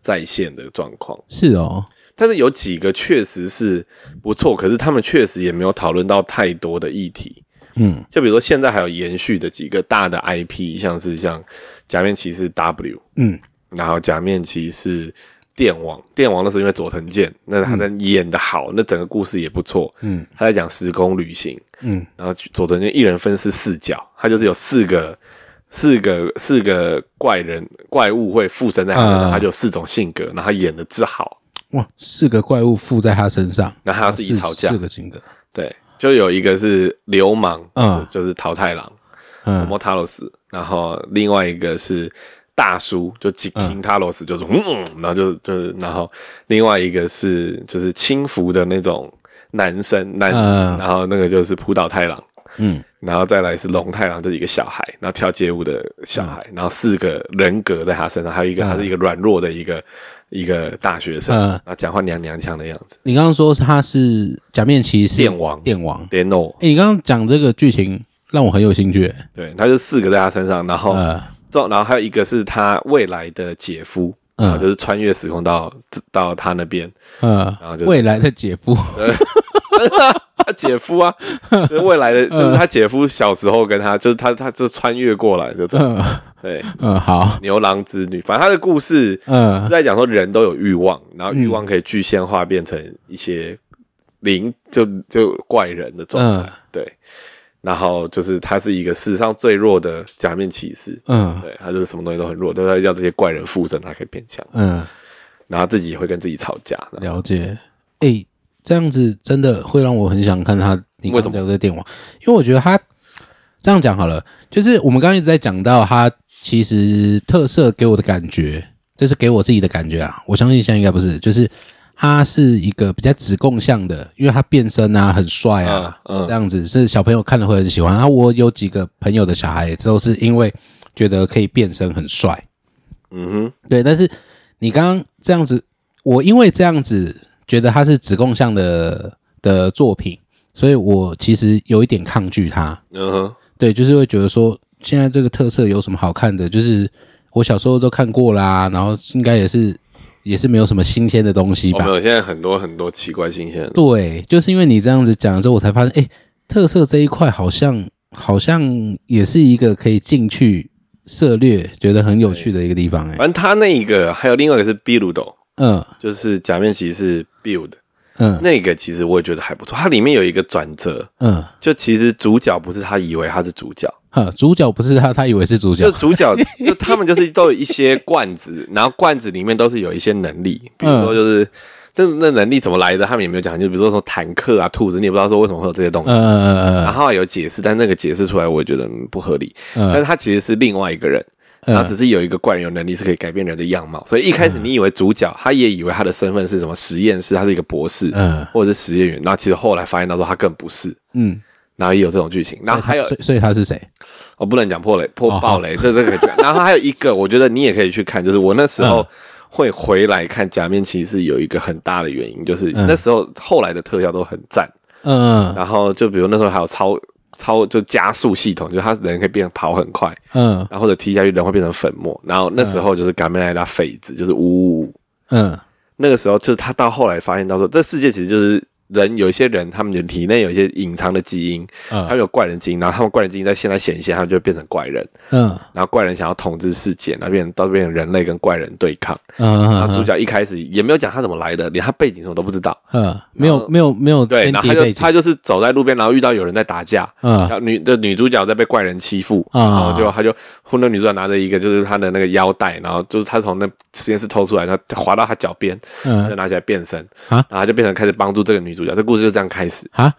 [SPEAKER 1] 在线的状况，
[SPEAKER 2] 是哦，
[SPEAKER 1] 但是有几个确实是不错，可是他们确实也没有讨论到太多的议题。
[SPEAKER 2] 嗯。
[SPEAKER 1] 就比如说现在还有延续的几个大的 IP，像是像假面骑士 W，
[SPEAKER 2] 嗯。
[SPEAKER 1] 然后假面骑士电王，电王那是因为佐藤健，那他在演的好，那整个故事也不错。
[SPEAKER 2] 嗯。
[SPEAKER 1] 他在讲时空旅行，
[SPEAKER 2] 嗯。
[SPEAKER 1] 然后佐藤健一人分饰四角，他就是有四个四个四个怪人怪物会附身在他身上，
[SPEAKER 2] 啊。
[SPEAKER 1] 他就有四种性格，然后他演的之好，
[SPEAKER 2] 哇，四个怪物附在他身上，
[SPEAKER 1] 然后他要自己吵架。
[SPEAKER 2] 四，个性格，
[SPEAKER 1] 对，就有一个是流氓，
[SPEAKER 2] 嗯。
[SPEAKER 1] 就就是桃太郎。
[SPEAKER 2] 嗯。
[SPEAKER 1] 摩塔罗斯，然后另外一个是大叔，就金金塔罗斯，就是嗯，然后就就是，然后另外一个是就是轻浮的那种男生男，
[SPEAKER 2] 嗯。
[SPEAKER 1] 然后那个就是浦岛太郎，
[SPEAKER 2] 嗯。
[SPEAKER 1] 然后再来是龙太郎，这是一个小孩，然后跳街舞的小孩，然后四个人格在他身上，还有一个他是一个软弱的一个一个大学生，
[SPEAKER 2] 嗯。
[SPEAKER 1] 然后讲话娘娘腔的样子，
[SPEAKER 2] 你刚刚说他是假面骑士
[SPEAKER 1] 电王。
[SPEAKER 2] 电王，
[SPEAKER 1] 电诺，
[SPEAKER 2] 哎，你刚刚讲这个剧情让我很有兴趣，
[SPEAKER 1] 对，他就四个在他身上，然后。然后还有一个是他未来的姐夫，
[SPEAKER 2] 嗯。
[SPEAKER 1] 就是穿越时空到到他那边，
[SPEAKER 2] 嗯。
[SPEAKER 1] 然后就，
[SPEAKER 2] 未来的姐夫，
[SPEAKER 1] 他姐夫啊，就是未来的，就是他姐夫小时候跟他，就是他他就穿越过来这种，
[SPEAKER 2] 嗯
[SPEAKER 1] 对，
[SPEAKER 2] 嗯，好，
[SPEAKER 1] 牛郎织女，反正他的故事嗯是
[SPEAKER 2] 嗯
[SPEAKER 1] 在讲说人都有欲望，然后欲望可以具现化变成一些灵，就就怪人的状态，
[SPEAKER 2] 嗯
[SPEAKER 1] 对，然后就是他是一个史上最弱的假面骑士。
[SPEAKER 2] 嗯
[SPEAKER 1] 对，他就是什么东西都很弱，都要要这些怪人附身，他可以变强。
[SPEAKER 2] 嗯，
[SPEAKER 1] 然后自己也会跟自己吵架。
[SPEAKER 2] 了解。哎，这样子真的会让我很想看他。你刚
[SPEAKER 1] 为什么
[SPEAKER 2] 讲这个电网，因为我觉得他这样讲好了，就是我们刚刚一直在讲到他其实特色给我的感觉，这是给我自己的感觉啊。我相信现在应该不是，就是他是一个比较子供向的，因为他变身啊，很帅啊，
[SPEAKER 1] 嗯嗯
[SPEAKER 2] 这样子是小朋友看了会很喜欢。然后我有几个朋友的小孩都是因为觉得可以变身很帅，
[SPEAKER 1] 嗯哼，
[SPEAKER 2] 对，但是你刚刚这样子，我因为这样子觉得它是子贡像的的作品，所以我其实有一点抗拒它。
[SPEAKER 1] 嗯哼，
[SPEAKER 2] 对，就是会觉得说，现在这个特色有什么好看的？就是我小时候都看过啦，然后应该也是也是没有什么新鲜的东西吧
[SPEAKER 1] 我们？有现在很多很多奇怪新鲜的。
[SPEAKER 2] 对，就是因为你这样子讲之后，我才发现，哎，特色这一块好像好像也是一个可以进去涉略，觉得很有趣的一个地方、哎，
[SPEAKER 1] 反正他那一个还有另外一个是 build，
[SPEAKER 2] 嗯
[SPEAKER 1] 就是假面骑士 build，
[SPEAKER 2] 嗯
[SPEAKER 1] 那个其实我也觉得还不错。它里面有一个转折，
[SPEAKER 2] 嗯，
[SPEAKER 1] 就其实主角不是他以为他是主角，
[SPEAKER 2] 哈，主角不是他，他以为是主角
[SPEAKER 1] 就，主角 就他们就是都有一些罐子，然后罐子里面都是有一些能力，比如说就是。这那能力怎么来的？他们也没有讲，就比如说什么坦克啊、兔子，你也不知道说为什么会有这些东西。
[SPEAKER 2] 嗯嗯嗯
[SPEAKER 1] 然后有解释，但那个解释出来，我也觉得嗯不合理。
[SPEAKER 2] 嗯
[SPEAKER 1] 但是他其实是另外一个人，
[SPEAKER 2] 嗯
[SPEAKER 1] 然后只是有一个怪人有能力是可以改变人的样貌，所以一开始你以为主角，他也以为他的身份是什么实验室，他是一个博士，
[SPEAKER 2] 嗯
[SPEAKER 1] 或者是实验员。然后其实后来发现到说他更不是，
[SPEAKER 2] 嗯，
[SPEAKER 1] 然后也有这种剧情。然后还有
[SPEAKER 2] 所以所以他是谁？
[SPEAKER 1] 我不能讲破雷破
[SPEAKER 2] 哦
[SPEAKER 1] 爆雷，这这个讲。然后还有一个，我觉得你也可以去看，就是我那时候
[SPEAKER 2] 嗯
[SPEAKER 1] 会回来看《假面骑士》，有一个很大的原因，就是
[SPEAKER 2] 嗯
[SPEAKER 1] 那时候后来的特效都很赞。
[SPEAKER 2] 嗯
[SPEAKER 1] 然后就比如那时候还有超超就加速系统，就是他人可以变跑很快，
[SPEAKER 2] 嗯
[SPEAKER 1] 然后或者踢下去人会变成粉末。然后那时候就是嘎梅莱拉痱子，就是呜呜呜。
[SPEAKER 2] 嗯
[SPEAKER 1] 那个时候就是他到后来发现到说，这世界其实就是人有一些人，他们的体内有一些隐藏的基因，他们
[SPEAKER 2] 嗯
[SPEAKER 1] 有怪人基因，然后他们怪人基因在现在显现，他们就会变成怪人。
[SPEAKER 2] 嗯
[SPEAKER 1] 然后怪人想要统治世界，然后变成到变成人类跟怪人对抗。
[SPEAKER 2] 嗯
[SPEAKER 1] 然后主角一开始也没有讲他怎么来的，连他背景什么都不知道。
[SPEAKER 2] 嗯，没有没有没有
[SPEAKER 1] 对，然后他就他，就是走在路边，然后遇到有人在打架，
[SPEAKER 2] 嗯
[SPEAKER 1] 然后女的女主角在被怪人欺负，
[SPEAKER 2] 嗯
[SPEAKER 1] 然后就他就后那女主角拿着一个就是他的那个腰带，然后就是他从那实验室偷出来，然后滑到他脚边，嗯就
[SPEAKER 2] 嗯
[SPEAKER 1] 拿起来变身，
[SPEAKER 2] 啊
[SPEAKER 1] 然后他就变成开始帮助这个女主角，这故事就这样开始。
[SPEAKER 2] 啊，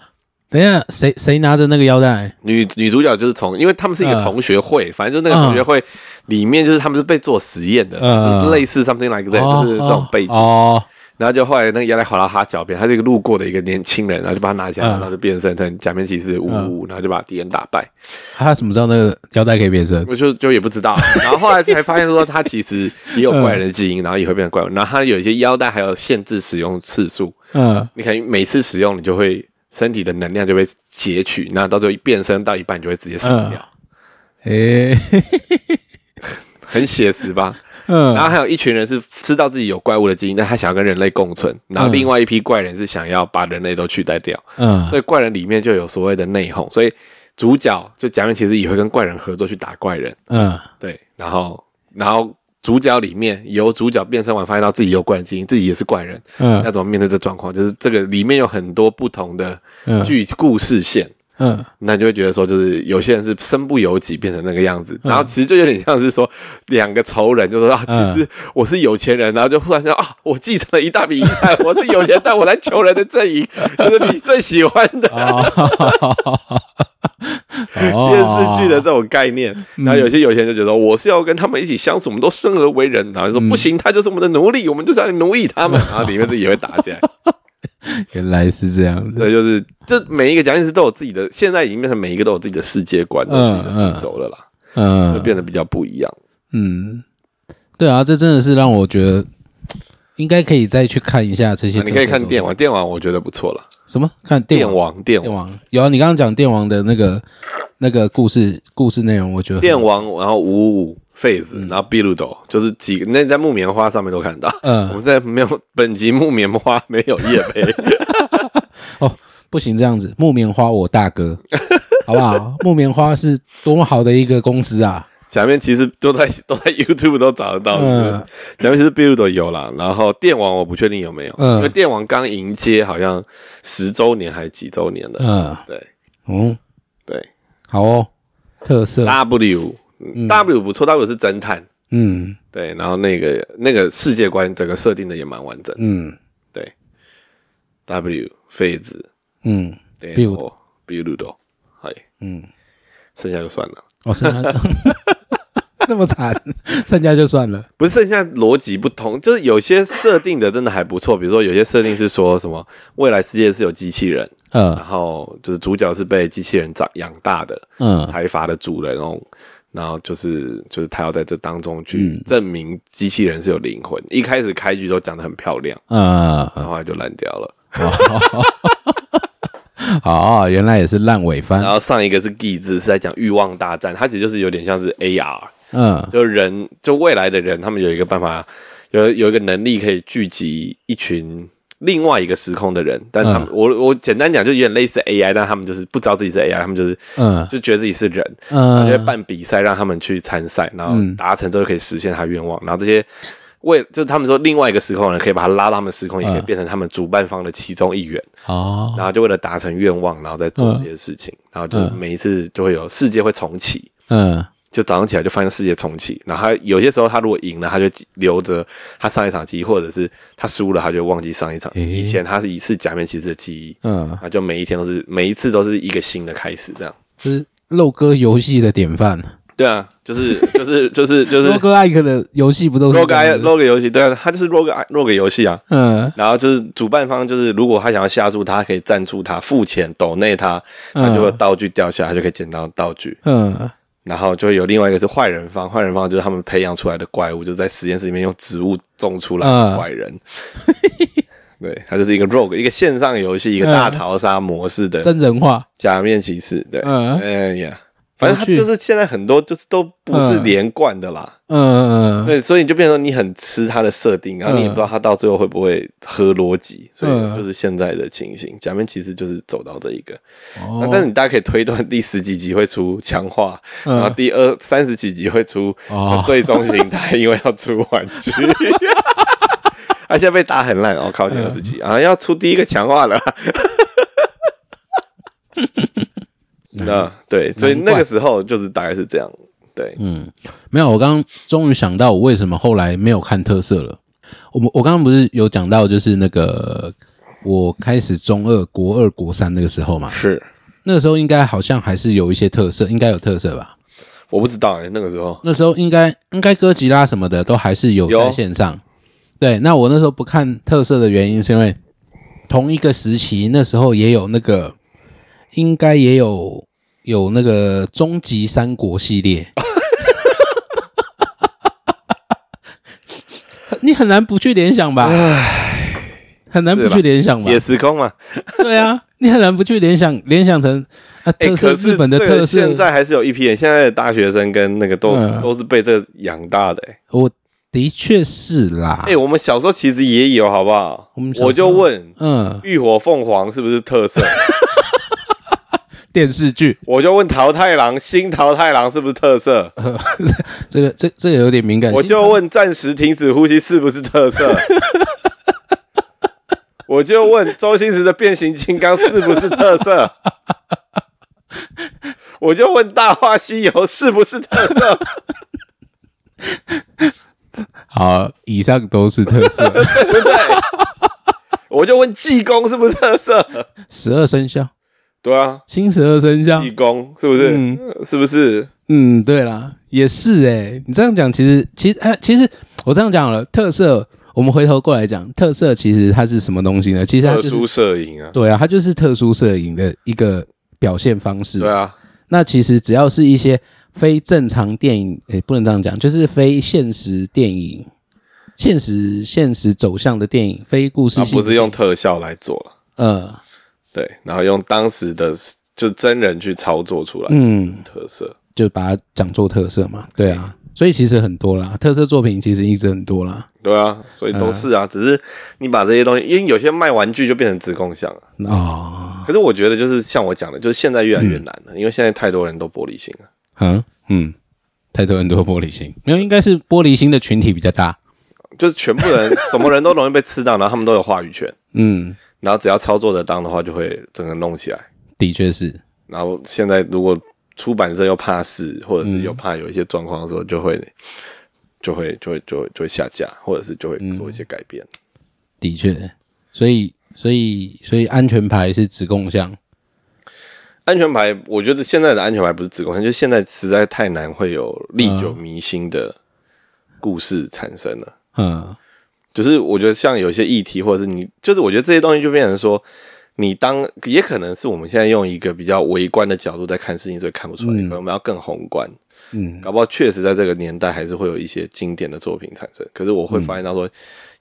[SPEAKER 2] 等一下，谁谁拿着那个腰带？
[SPEAKER 1] 女女主角就是从，因为他们是一个
[SPEAKER 2] 嗯
[SPEAKER 1] 同学会，反正就那个同学会里面就是他们是被做实验的，
[SPEAKER 2] 嗯
[SPEAKER 1] 就是类似 something like that，、就是这种背景。
[SPEAKER 2] 哦，
[SPEAKER 1] 然后就后来那个腰带滑到他脚边，他是一个路过的一个年轻人，然后就把他拿起来，
[SPEAKER 2] 嗯。
[SPEAKER 1] 然后就变身成假面骑士，呜呜呜，然后就把敌人打败。
[SPEAKER 2] 他怎么知道那个腰带可以变身？
[SPEAKER 1] 我就就也不知道，然后后来才发现说他其实也有怪人的基因，然后也会变成怪物。然后他有一些腰带还有限制使用次数，
[SPEAKER 2] 嗯。
[SPEAKER 1] 你可能每次使用你就会身体的能量就被截取，那到最后变身到一半你就会直接死掉，
[SPEAKER 2] 诶，
[SPEAKER 1] 很写实吧？
[SPEAKER 2] 嗯
[SPEAKER 1] 然后还有一群人是知道自己有怪物的基因，但他想要跟人类共存。然后另外一批怪人是想要把人类都取代掉，
[SPEAKER 2] 嗯
[SPEAKER 1] 所以怪人里面就有所谓的内讧。所以主角就假面骑士也会跟怪人合作去打怪人，
[SPEAKER 2] 嗯
[SPEAKER 1] 对。然后然后主角里面由主角变身完，发现到自己有怪人基因，自己也是怪人，要
[SPEAKER 2] 嗯
[SPEAKER 1] 怎么面对这状况？就是这个里面有很多不同的
[SPEAKER 2] 嗯
[SPEAKER 1] 剧故事线。
[SPEAKER 2] 嗯。
[SPEAKER 1] 那你就会觉得说，就是有些人是身不由己变成那个样子，然后其实就有点像是说两个仇人，就说啊，其实我是有钱人，然后就忽然说啊，我继承了一大笔遗产，我是有钱，但我来求人的阵营，就是你最喜欢的
[SPEAKER 2] 哦，
[SPEAKER 1] 电视剧的这种概念。然后有些有钱人就觉得我是要跟他们一起相处，我们都生而为人，然后就说不行，他就是我们的奴隶，我们就是要奴役他们，然后里面自己也会打起来。
[SPEAKER 2] 原来是这样子。
[SPEAKER 1] 对，就是这每一个讲解师都有自己的，现在已经变成每一个都有自己的世界观，都有自己的主轴了啦，就
[SPEAKER 2] 嗯
[SPEAKER 1] 变得比较不一样。
[SPEAKER 2] 嗯，对啊，这真的是让我觉得应该可以再去看一下这些。
[SPEAKER 1] 啊你可以看电网，电网我觉得不错了。
[SPEAKER 2] 什么？看
[SPEAKER 1] 电
[SPEAKER 2] 电王？
[SPEAKER 1] 王，电
[SPEAKER 2] 电
[SPEAKER 1] 王，
[SPEAKER 2] 王有啊？你刚刚讲电网的那个那个故事故事内容，我觉得
[SPEAKER 1] 电网，然后五五五 phase，然后比鲁斗，就是几个，那你在木棉花上面都看到。
[SPEAKER 2] 嗯。
[SPEAKER 1] 我们在没有本集木棉花没有叶配，
[SPEAKER 2] 哦，不行这样子，木棉花我大哥，好不好？木棉花是多么好的一个公司啊！
[SPEAKER 1] 假面其实都在都在 YouTube 都找得到。
[SPEAKER 2] 嗯。
[SPEAKER 1] 假面其实比鲁斗有啦，然后电网我不确定有没有，
[SPEAKER 2] 嗯。
[SPEAKER 1] 因为电网刚迎接好像十周年还是几周年了。
[SPEAKER 2] 嗯。
[SPEAKER 1] 对。
[SPEAKER 2] 嗯，
[SPEAKER 1] 对。
[SPEAKER 2] 好哦，特色
[SPEAKER 1] ，，W 嗯 W 不错，W 是侦探。
[SPEAKER 2] 嗯。
[SPEAKER 1] 对，然后那个那个世界观整个设定的也蛮完整。
[SPEAKER 2] 嗯。
[SPEAKER 1] 对，W 废子，
[SPEAKER 2] 嗯，
[SPEAKER 1] 对，
[SPEAKER 2] 比鲁
[SPEAKER 1] 斗，比鲁斗，嗨，
[SPEAKER 2] 嗯，
[SPEAKER 1] 剩下就算了。
[SPEAKER 2] 哦，剩下 这么惨，剩下就算了。
[SPEAKER 1] 不是剩下逻辑不同，就是有些设定的真的还不错，比如说有些设定是说什么未来世界是有机器人，嗯。然
[SPEAKER 2] 嗯
[SPEAKER 1] 后就是主角是被机器人长养大的
[SPEAKER 2] 嗯。
[SPEAKER 1] 财阀的主人哦，然后就是就是他要在这当中
[SPEAKER 2] 嗯
[SPEAKER 1] 去证明机器人是有灵魂。一开始开局都讲的很漂亮，
[SPEAKER 2] 嗯，
[SPEAKER 1] 然后后来就烂掉了。
[SPEAKER 2] 哦，原来也是烂尾番
[SPEAKER 1] 然。后上一个是 G 字是在讲欲望大战，它其实就是有点像是 AR，
[SPEAKER 2] 嗯
[SPEAKER 1] 就人就未来的人，他们有一个办法，有有一个能力可以聚集一群另外一个时空的人，但他们、
[SPEAKER 2] 嗯。
[SPEAKER 1] 我我简单讲就有点类似 AI，但他们就是不知道自己是 AI，他们就是
[SPEAKER 2] 嗯。
[SPEAKER 1] 就觉得自己是人，然后就办比赛让他们去参赛，然后
[SPEAKER 2] 嗯。
[SPEAKER 1] 达成之后可以实现他愿望，然后这些为就是他们说另外一个时空的人可以把他拉到他们时空，也可以
[SPEAKER 2] 嗯
[SPEAKER 1] 变成他们主办方的其中一员，
[SPEAKER 2] 哦，
[SPEAKER 1] 然后就为了达成愿望，然后再做这些事情，然后就
[SPEAKER 2] 嗯
[SPEAKER 1] 每一次就会有世界会重启。
[SPEAKER 2] 嗯
[SPEAKER 1] 就早上起来就发现世界重启，然后他有些时候他如果赢了，他就留着他上一场记忆，或者是他输了，他就忘记上一场。
[SPEAKER 2] 诶
[SPEAKER 1] 以前他是一次假面骑士的记忆，
[SPEAKER 2] 嗯，
[SPEAKER 1] 他就每一天都是每一次都是一个新的开始，这样。
[SPEAKER 2] 就是肉鸽游戏的典范。
[SPEAKER 1] 对啊，就是就是就是就是
[SPEAKER 2] roguelike 的游戏不都是
[SPEAKER 1] rogue
[SPEAKER 2] 这样子
[SPEAKER 1] rogue 游戏，对啊，他就是 rogue rogue 游戏啊。
[SPEAKER 2] 嗯
[SPEAKER 1] 然后就是主办方就是如果他想要下注，他可以赞助他，付钱抖内他，他就会道具掉下来，他就可以捡到道具。
[SPEAKER 2] 嗯
[SPEAKER 1] 然后就会有另外一个是坏人方，坏人方就是他们培养出来的怪物，就是在实验室里面用植物种出来的
[SPEAKER 2] 嗯
[SPEAKER 1] 坏人。对，它就是一个 rogue，一个线上游戏，一个大逃杀模式的
[SPEAKER 2] 真人化。
[SPEAKER 1] 假面骑士。对，
[SPEAKER 2] 嗯
[SPEAKER 1] 哎呀，反正
[SPEAKER 2] 他
[SPEAKER 1] 就是现在很多就是都不是
[SPEAKER 2] 嗯
[SPEAKER 1] 连贯的啦。
[SPEAKER 2] 嗯嗯
[SPEAKER 1] 对，所以你就变成你很吃他的设定，然后你也不知道他到最后会不会合逻辑，所以
[SPEAKER 2] 嗯
[SPEAKER 1] 就是现在的情形。假面骑士就是走到这一个，
[SPEAKER 2] 哦
[SPEAKER 1] 那但是你大家可以推断第十几集会出强化，
[SPEAKER 2] 嗯
[SPEAKER 1] 然后第二三十几集会出
[SPEAKER 2] 哦
[SPEAKER 1] 最终形态，因为要出玩具。他 现在被打很烂，哦，靠近二十集啊，要出第一个强化了。那对，所以那个时候就是大概是这样。对，
[SPEAKER 2] 嗯，没有，我刚刚终于想到我为什么后来没有看特色了。我们我刚刚不是有讲到，就是那个我开始中二、国二、国三那个时候嘛，
[SPEAKER 1] 是
[SPEAKER 2] 那个时候应该好像还是有一些特色，应该有特色吧？
[SPEAKER 1] 我不知道哎、那个时候
[SPEAKER 2] 那时候应该应该哥吉拉什么的都还是有
[SPEAKER 1] 有
[SPEAKER 2] 在线上。对，那我那时候不看特色的原因是因为同一个时期那时候也有那个，应该也有有那个终极三国系列。你很难不去联想吧？很难不去联想吧
[SPEAKER 1] 也？时空嘛，
[SPEAKER 2] 对啊，你很难不去联想联想成啊
[SPEAKER 1] 哎、
[SPEAKER 2] 特色日本的特色。
[SPEAKER 1] 现在还是有一批人，现在的大学生跟那个都、
[SPEAKER 2] 嗯
[SPEAKER 1] 都是被这个养大的、欸。
[SPEAKER 2] 我的确是啦
[SPEAKER 1] 哎、，我们小时候其实也有，好不好？
[SPEAKER 2] 我
[SPEAKER 1] 就问，
[SPEAKER 2] 嗯，
[SPEAKER 1] 浴火凤凰是不是特色？
[SPEAKER 2] 电视剧
[SPEAKER 1] 我就问桃太郎，新桃太郎是不是特色？
[SPEAKER 2] 这个这这个有点敏感。
[SPEAKER 1] 我就问暂时停止呼吸是不是特色？我就问周星驰的变形金刚是不是特色？我就问《大话西游》是不是特色？
[SPEAKER 2] 好，以上都是特色。
[SPEAKER 1] 对不对？我就问济公是不是特色？
[SPEAKER 2] 十二生肖，
[SPEAKER 1] 对啊，
[SPEAKER 2] 新十二生肖
[SPEAKER 1] 济。公是不是？
[SPEAKER 2] 嗯
[SPEAKER 1] 是不是？
[SPEAKER 2] 嗯，对啦，也是哎、你这样讲，其实其实呃，其实我这样讲好了，特色，我们回头过来讲，特色其实它是什么东西呢？其实它
[SPEAKER 1] 特殊
[SPEAKER 2] 就是
[SPEAKER 1] 摄影啊，
[SPEAKER 2] 对啊，它就是特殊摄影的一个表现方式。
[SPEAKER 1] 对啊，
[SPEAKER 2] 那其实只要是一些非正常电影，诶，不能这样讲，就是非现实电影、现实现实走向的电影，非故事性
[SPEAKER 1] 不是用特效来做了，
[SPEAKER 2] 呃
[SPEAKER 1] 对，然后用当时的就真人去操作出来，
[SPEAKER 2] 嗯，
[SPEAKER 1] 特色。
[SPEAKER 2] 就把它讲做特色嘛，对啊，所以其实很多啦，特色作品其实一直很多啦，
[SPEAKER 1] 对啊，所以都是啊，只是你把这些东西，因为有些卖玩具就变成子共享了。
[SPEAKER 2] 哦，
[SPEAKER 1] 可是我觉得就是像我讲的，就是现在越来越难了，因为现在太多人都玻璃心了。
[SPEAKER 2] 嗯嗯，太多人都玻璃心，没有，应该是玻璃心的群体比较大，
[SPEAKER 1] 就是全部人什么人都容易被吃到，然后他们都有话语权，
[SPEAKER 2] 嗯，
[SPEAKER 1] 然后只要操作得当的话，就会整个弄起来。
[SPEAKER 2] 的确是，
[SPEAKER 1] 然后现在如果出版社又怕事，或者是又怕有一些状况的时候，就会就会就会就会就会下架，或者是就会做一些改变。
[SPEAKER 2] 的确，所以所以所以安全牌是子共享，
[SPEAKER 1] 安全牌，我觉得现在的安全牌不是子宫，就是现在实在太难会有历久弥新的故事产生了。
[SPEAKER 2] 嗯
[SPEAKER 1] 就是我觉得像有些议题，或者是你，就是我觉得这些东西就变成说，你当也可能是我们现在用一个比较微观的角度在看事情，所以看不出来，可能我们要更宏观。
[SPEAKER 2] 嗯
[SPEAKER 1] 搞不好确实在这个年代还是会有一些经典的作品产生。可是我会发现到说，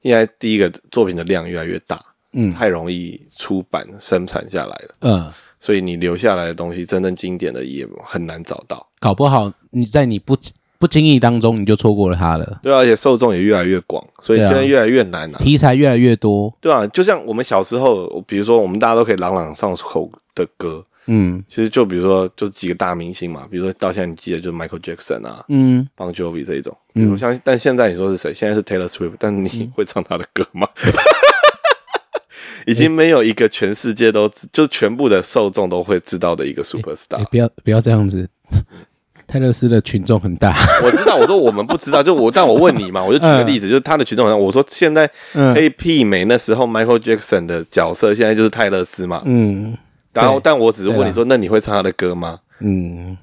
[SPEAKER 1] 应该第一个作品的量越来越大，
[SPEAKER 2] 嗯
[SPEAKER 1] 太容易出版生产下来了，
[SPEAKER 2] 嗯，
[SPEAKER 1] 所以你留下来的东西真正经典的也很难找到。
[SPEAKER 2] 搞不好你在你不不经意当中你就错过了他了，
[SPEAKER 1] 对啊，而且受众也越来越广，所以现在越来越难啊。
[SPEAKER 2] 题材越来越多，
[SPEAKER 1] 对啊，就像我们小时候，比如说我们大家都可以朗朗上口的歌，
[SPEAKER 2] 嗯。
[SPEAKER 1] 其实就比如说就几个大明星嘛，比如说到现在你记得就是 Michael Jackson 啊、
[SPEAKER 2] 嗯
[SPEAKER 1] ，Bon Jovi 这一种，比如像，但现在你说是谁？现在是 Taylor Swift，但你会唱他的歌吗？已经没有一个全世界都知，就全部的受众都会知道的一个 super
[SPEAKER 2] 哎
[SPEAKER 1] star。
[SPEAKER 2] 不要不要这样子，泰勒斯的群众很大，
[SPEAKER 1] 我知道，我说我们不知道，就我，但我问你嘛，我就举个例子，就是他的群众很大我说现在
[SPEAKER 2] 嗯。
[SPEAKER 1] 可以媲美那时候 Michael Jackson 的角色，现在就是泰勒斯嘛。
[SPEAKER 2] 嗯
[SPEAKER 1] 然后，但我只是问你说，那你会唱他的歌吗？
[SPEAKER 2] 嗯，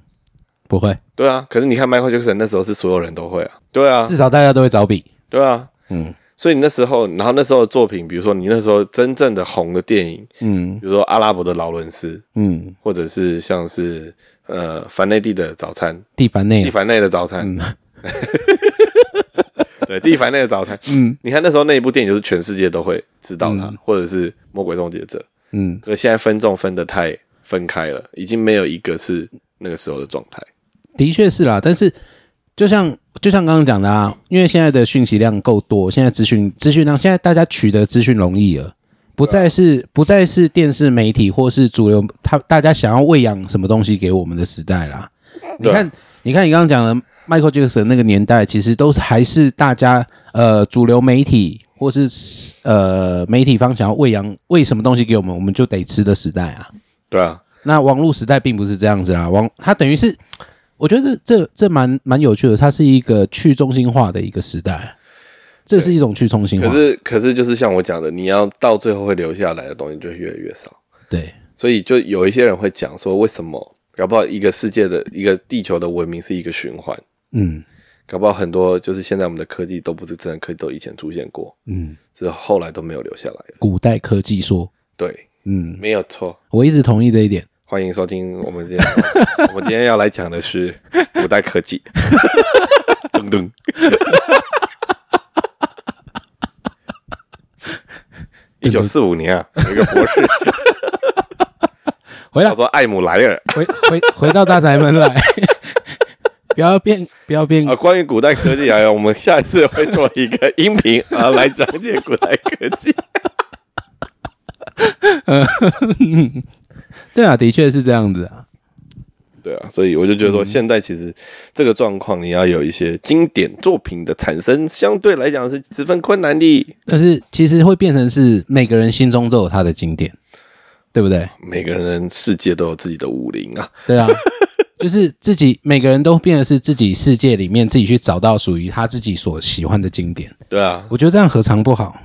[SPEAKER 2] 不会，
[SPEAKER 1] 对啊，可是你看 Michael Jackson 那时候是所有人都会啊，对啊，
[SPEAKER 2] 至少大家都会找笔，
[SPEAKER 1] 对啊，
[SPEAKER 2] 嗯
[SPEAKER 1] 所以你那时候，然后那时候的作品，比如说你那时候真正的红的电影，
[SPEAKER 2] 嗯。
[SPEAKER 1] 比如说阿拉伯的劳伦斯，
[SPEAKER 2] 嗯，
[SPEAKER 1] 或者是像是呃凡内蒂的早餐，
[SPEAKER 2] 蒂凡内。
[SPEAKER 1] 蒂，凡内的早餐，
[SPEAKER 2] 嗯。
[SPEAKER 1] 对，蒂凡内的早餐，
[SPEAKER 2] 嗯。
[SPEAKER 1] 你看那时候那一部电影就是全世界都会知道它，或者是魔鬼终结者，
[SPEAKER 2] 嗯，
[SPEAKER 1] 可是现在分众分的太分开了，已经没有一个是那个时候的状态。
[SPEAKER 2] 的确是啦，但是就像就像刚刚讲的啊，因为现在的讯息量够多，现在资讯资讯量，现在大家取得资讯容易了，不再是不再是电视媒体或是主流，他大家想要喂养什么东西给我们的时代啦。你看，你看你刚刚讲的 Michael Jackson 那个年代，其实都是还是大家呃主流媒体或是呃媒体方想要喂养喂什么东西给我们，我们就得吃的时代啊。
[SPEAKER 1] 对啊，
[SPEAKER 2] 那网络时代并不是这样子啦，网它等于是，我觉得这这这蛮蛮有趣的，它是一个去中心化的一个时代，这是一种去中心化。
[SPEAKER 1] 可是可是就是像我讲的，你要到最后会留下来的东西就会越来越少，
[SPEAKER 2] 对，
[SPEAKER 1] 所以就有一些人会讲说，为什么搞不好一个世界的一个地球的文明是一个循环，
[SPEAKER 2] 嗯。
[SPEAKER 1] 搞不好很多就是现在我们的科技都不是真的科技，都以前出现过，
[SPEAKER 2] 嗯，
[SPEAKER 1] 只是后来都没有留下来了。
[SPEAKER 2] 古代科技说，
[SPEAKER 1] 对，
[SPEAKER 2] 嗯，
[SPEAKER 1] 没有错。
[SPEAKER 2] 我一直同意这一点。
[SPEAKER 1] 欢迎收听我们今天，我们今天要来讲的是古代科技。噔噔，一九四五年啊，有一个博士
[SPEAKER 2] 回来
[SPEAKER 1] 叫做艾姆莱尔
[SPEAKER 2] 回回回到大宅门来，不要变不要变
[SPEAKER 1] 啊。关于古代科技啊，我们下一次会做一个音频啊，来讲解古代科技。
[SPEAKER 2] 对啊，的确是这样子啊。
[SPEAKER 1] 对啊，所以我就觉得说，现在其实这个状况，你要有一些经典作品的产生，相对来讲是十分困难的。
[SPEAKER 2] 但是其实会变成是每个人心中都有他的经典，对不对？
[SPEAKER 1] 每个人世界都有自己的武林啊。
[SPEAKER 2] 对啊，就是自己每个人都变得是自己世界里面自己去找到属于他自己所喜欢的经典。
[SPEAKER 1] 对啊，
[SPEAKER 2] 我觉得这样何尝不好？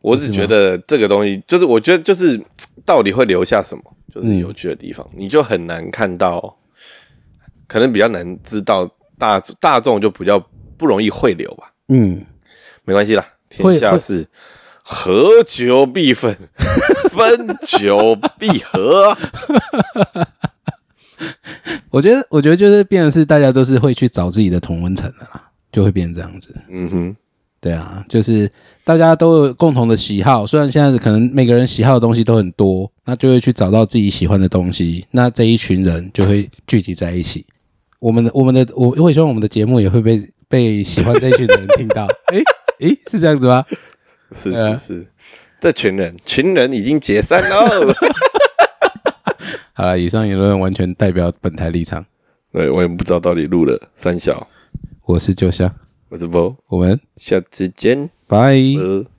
[SPEAKER 1] 我只觉得这个东西，就是我觉得就是 到底会留下什么，就是有趣的地方，你就很难看到，可能比较难知道大大众就比较不容易汇流吧。
[SPEAKER 2] 嗯，
[SPEAKER 1] 没关系啦，天下事合久必分，分久必合。
[SPEAKER 2] 我觉得，我觉得就是变的是大家都是会去找自己的同温层的啦，就会变成这样子。
[SPEAKER 1] 嗯哼，
[SPEAKER 2] 对啊，就是大家都有共同的喜好，虽然现在可能每个人喜好的东西都很多，那就会去找到自己喜欢的东西，那这一群人就会聚集在一起。我们的我们的我我也希望我们的节目也会被被喜欢这一群人听到。诶诶，是这样子吗？
[SPEAKER 1] 是
[SPEAKER 2] 呃
[SPEAKER 1] 是是，这群人群人已经解散喽。
[SPEAKER 2] 好了，以上言论完全代表本台立场。
[SPEAKER 1] 对我也不知道到底录了三小，
[SPEAKER 2] 我是九香，
[SPEAKER 1] 我是 Bo，
[SPEAKER 2] 我们
[SPEAKER 1] 下次见，
[SPEAKER 2] 拜。
[SPEAKER 1] 呃。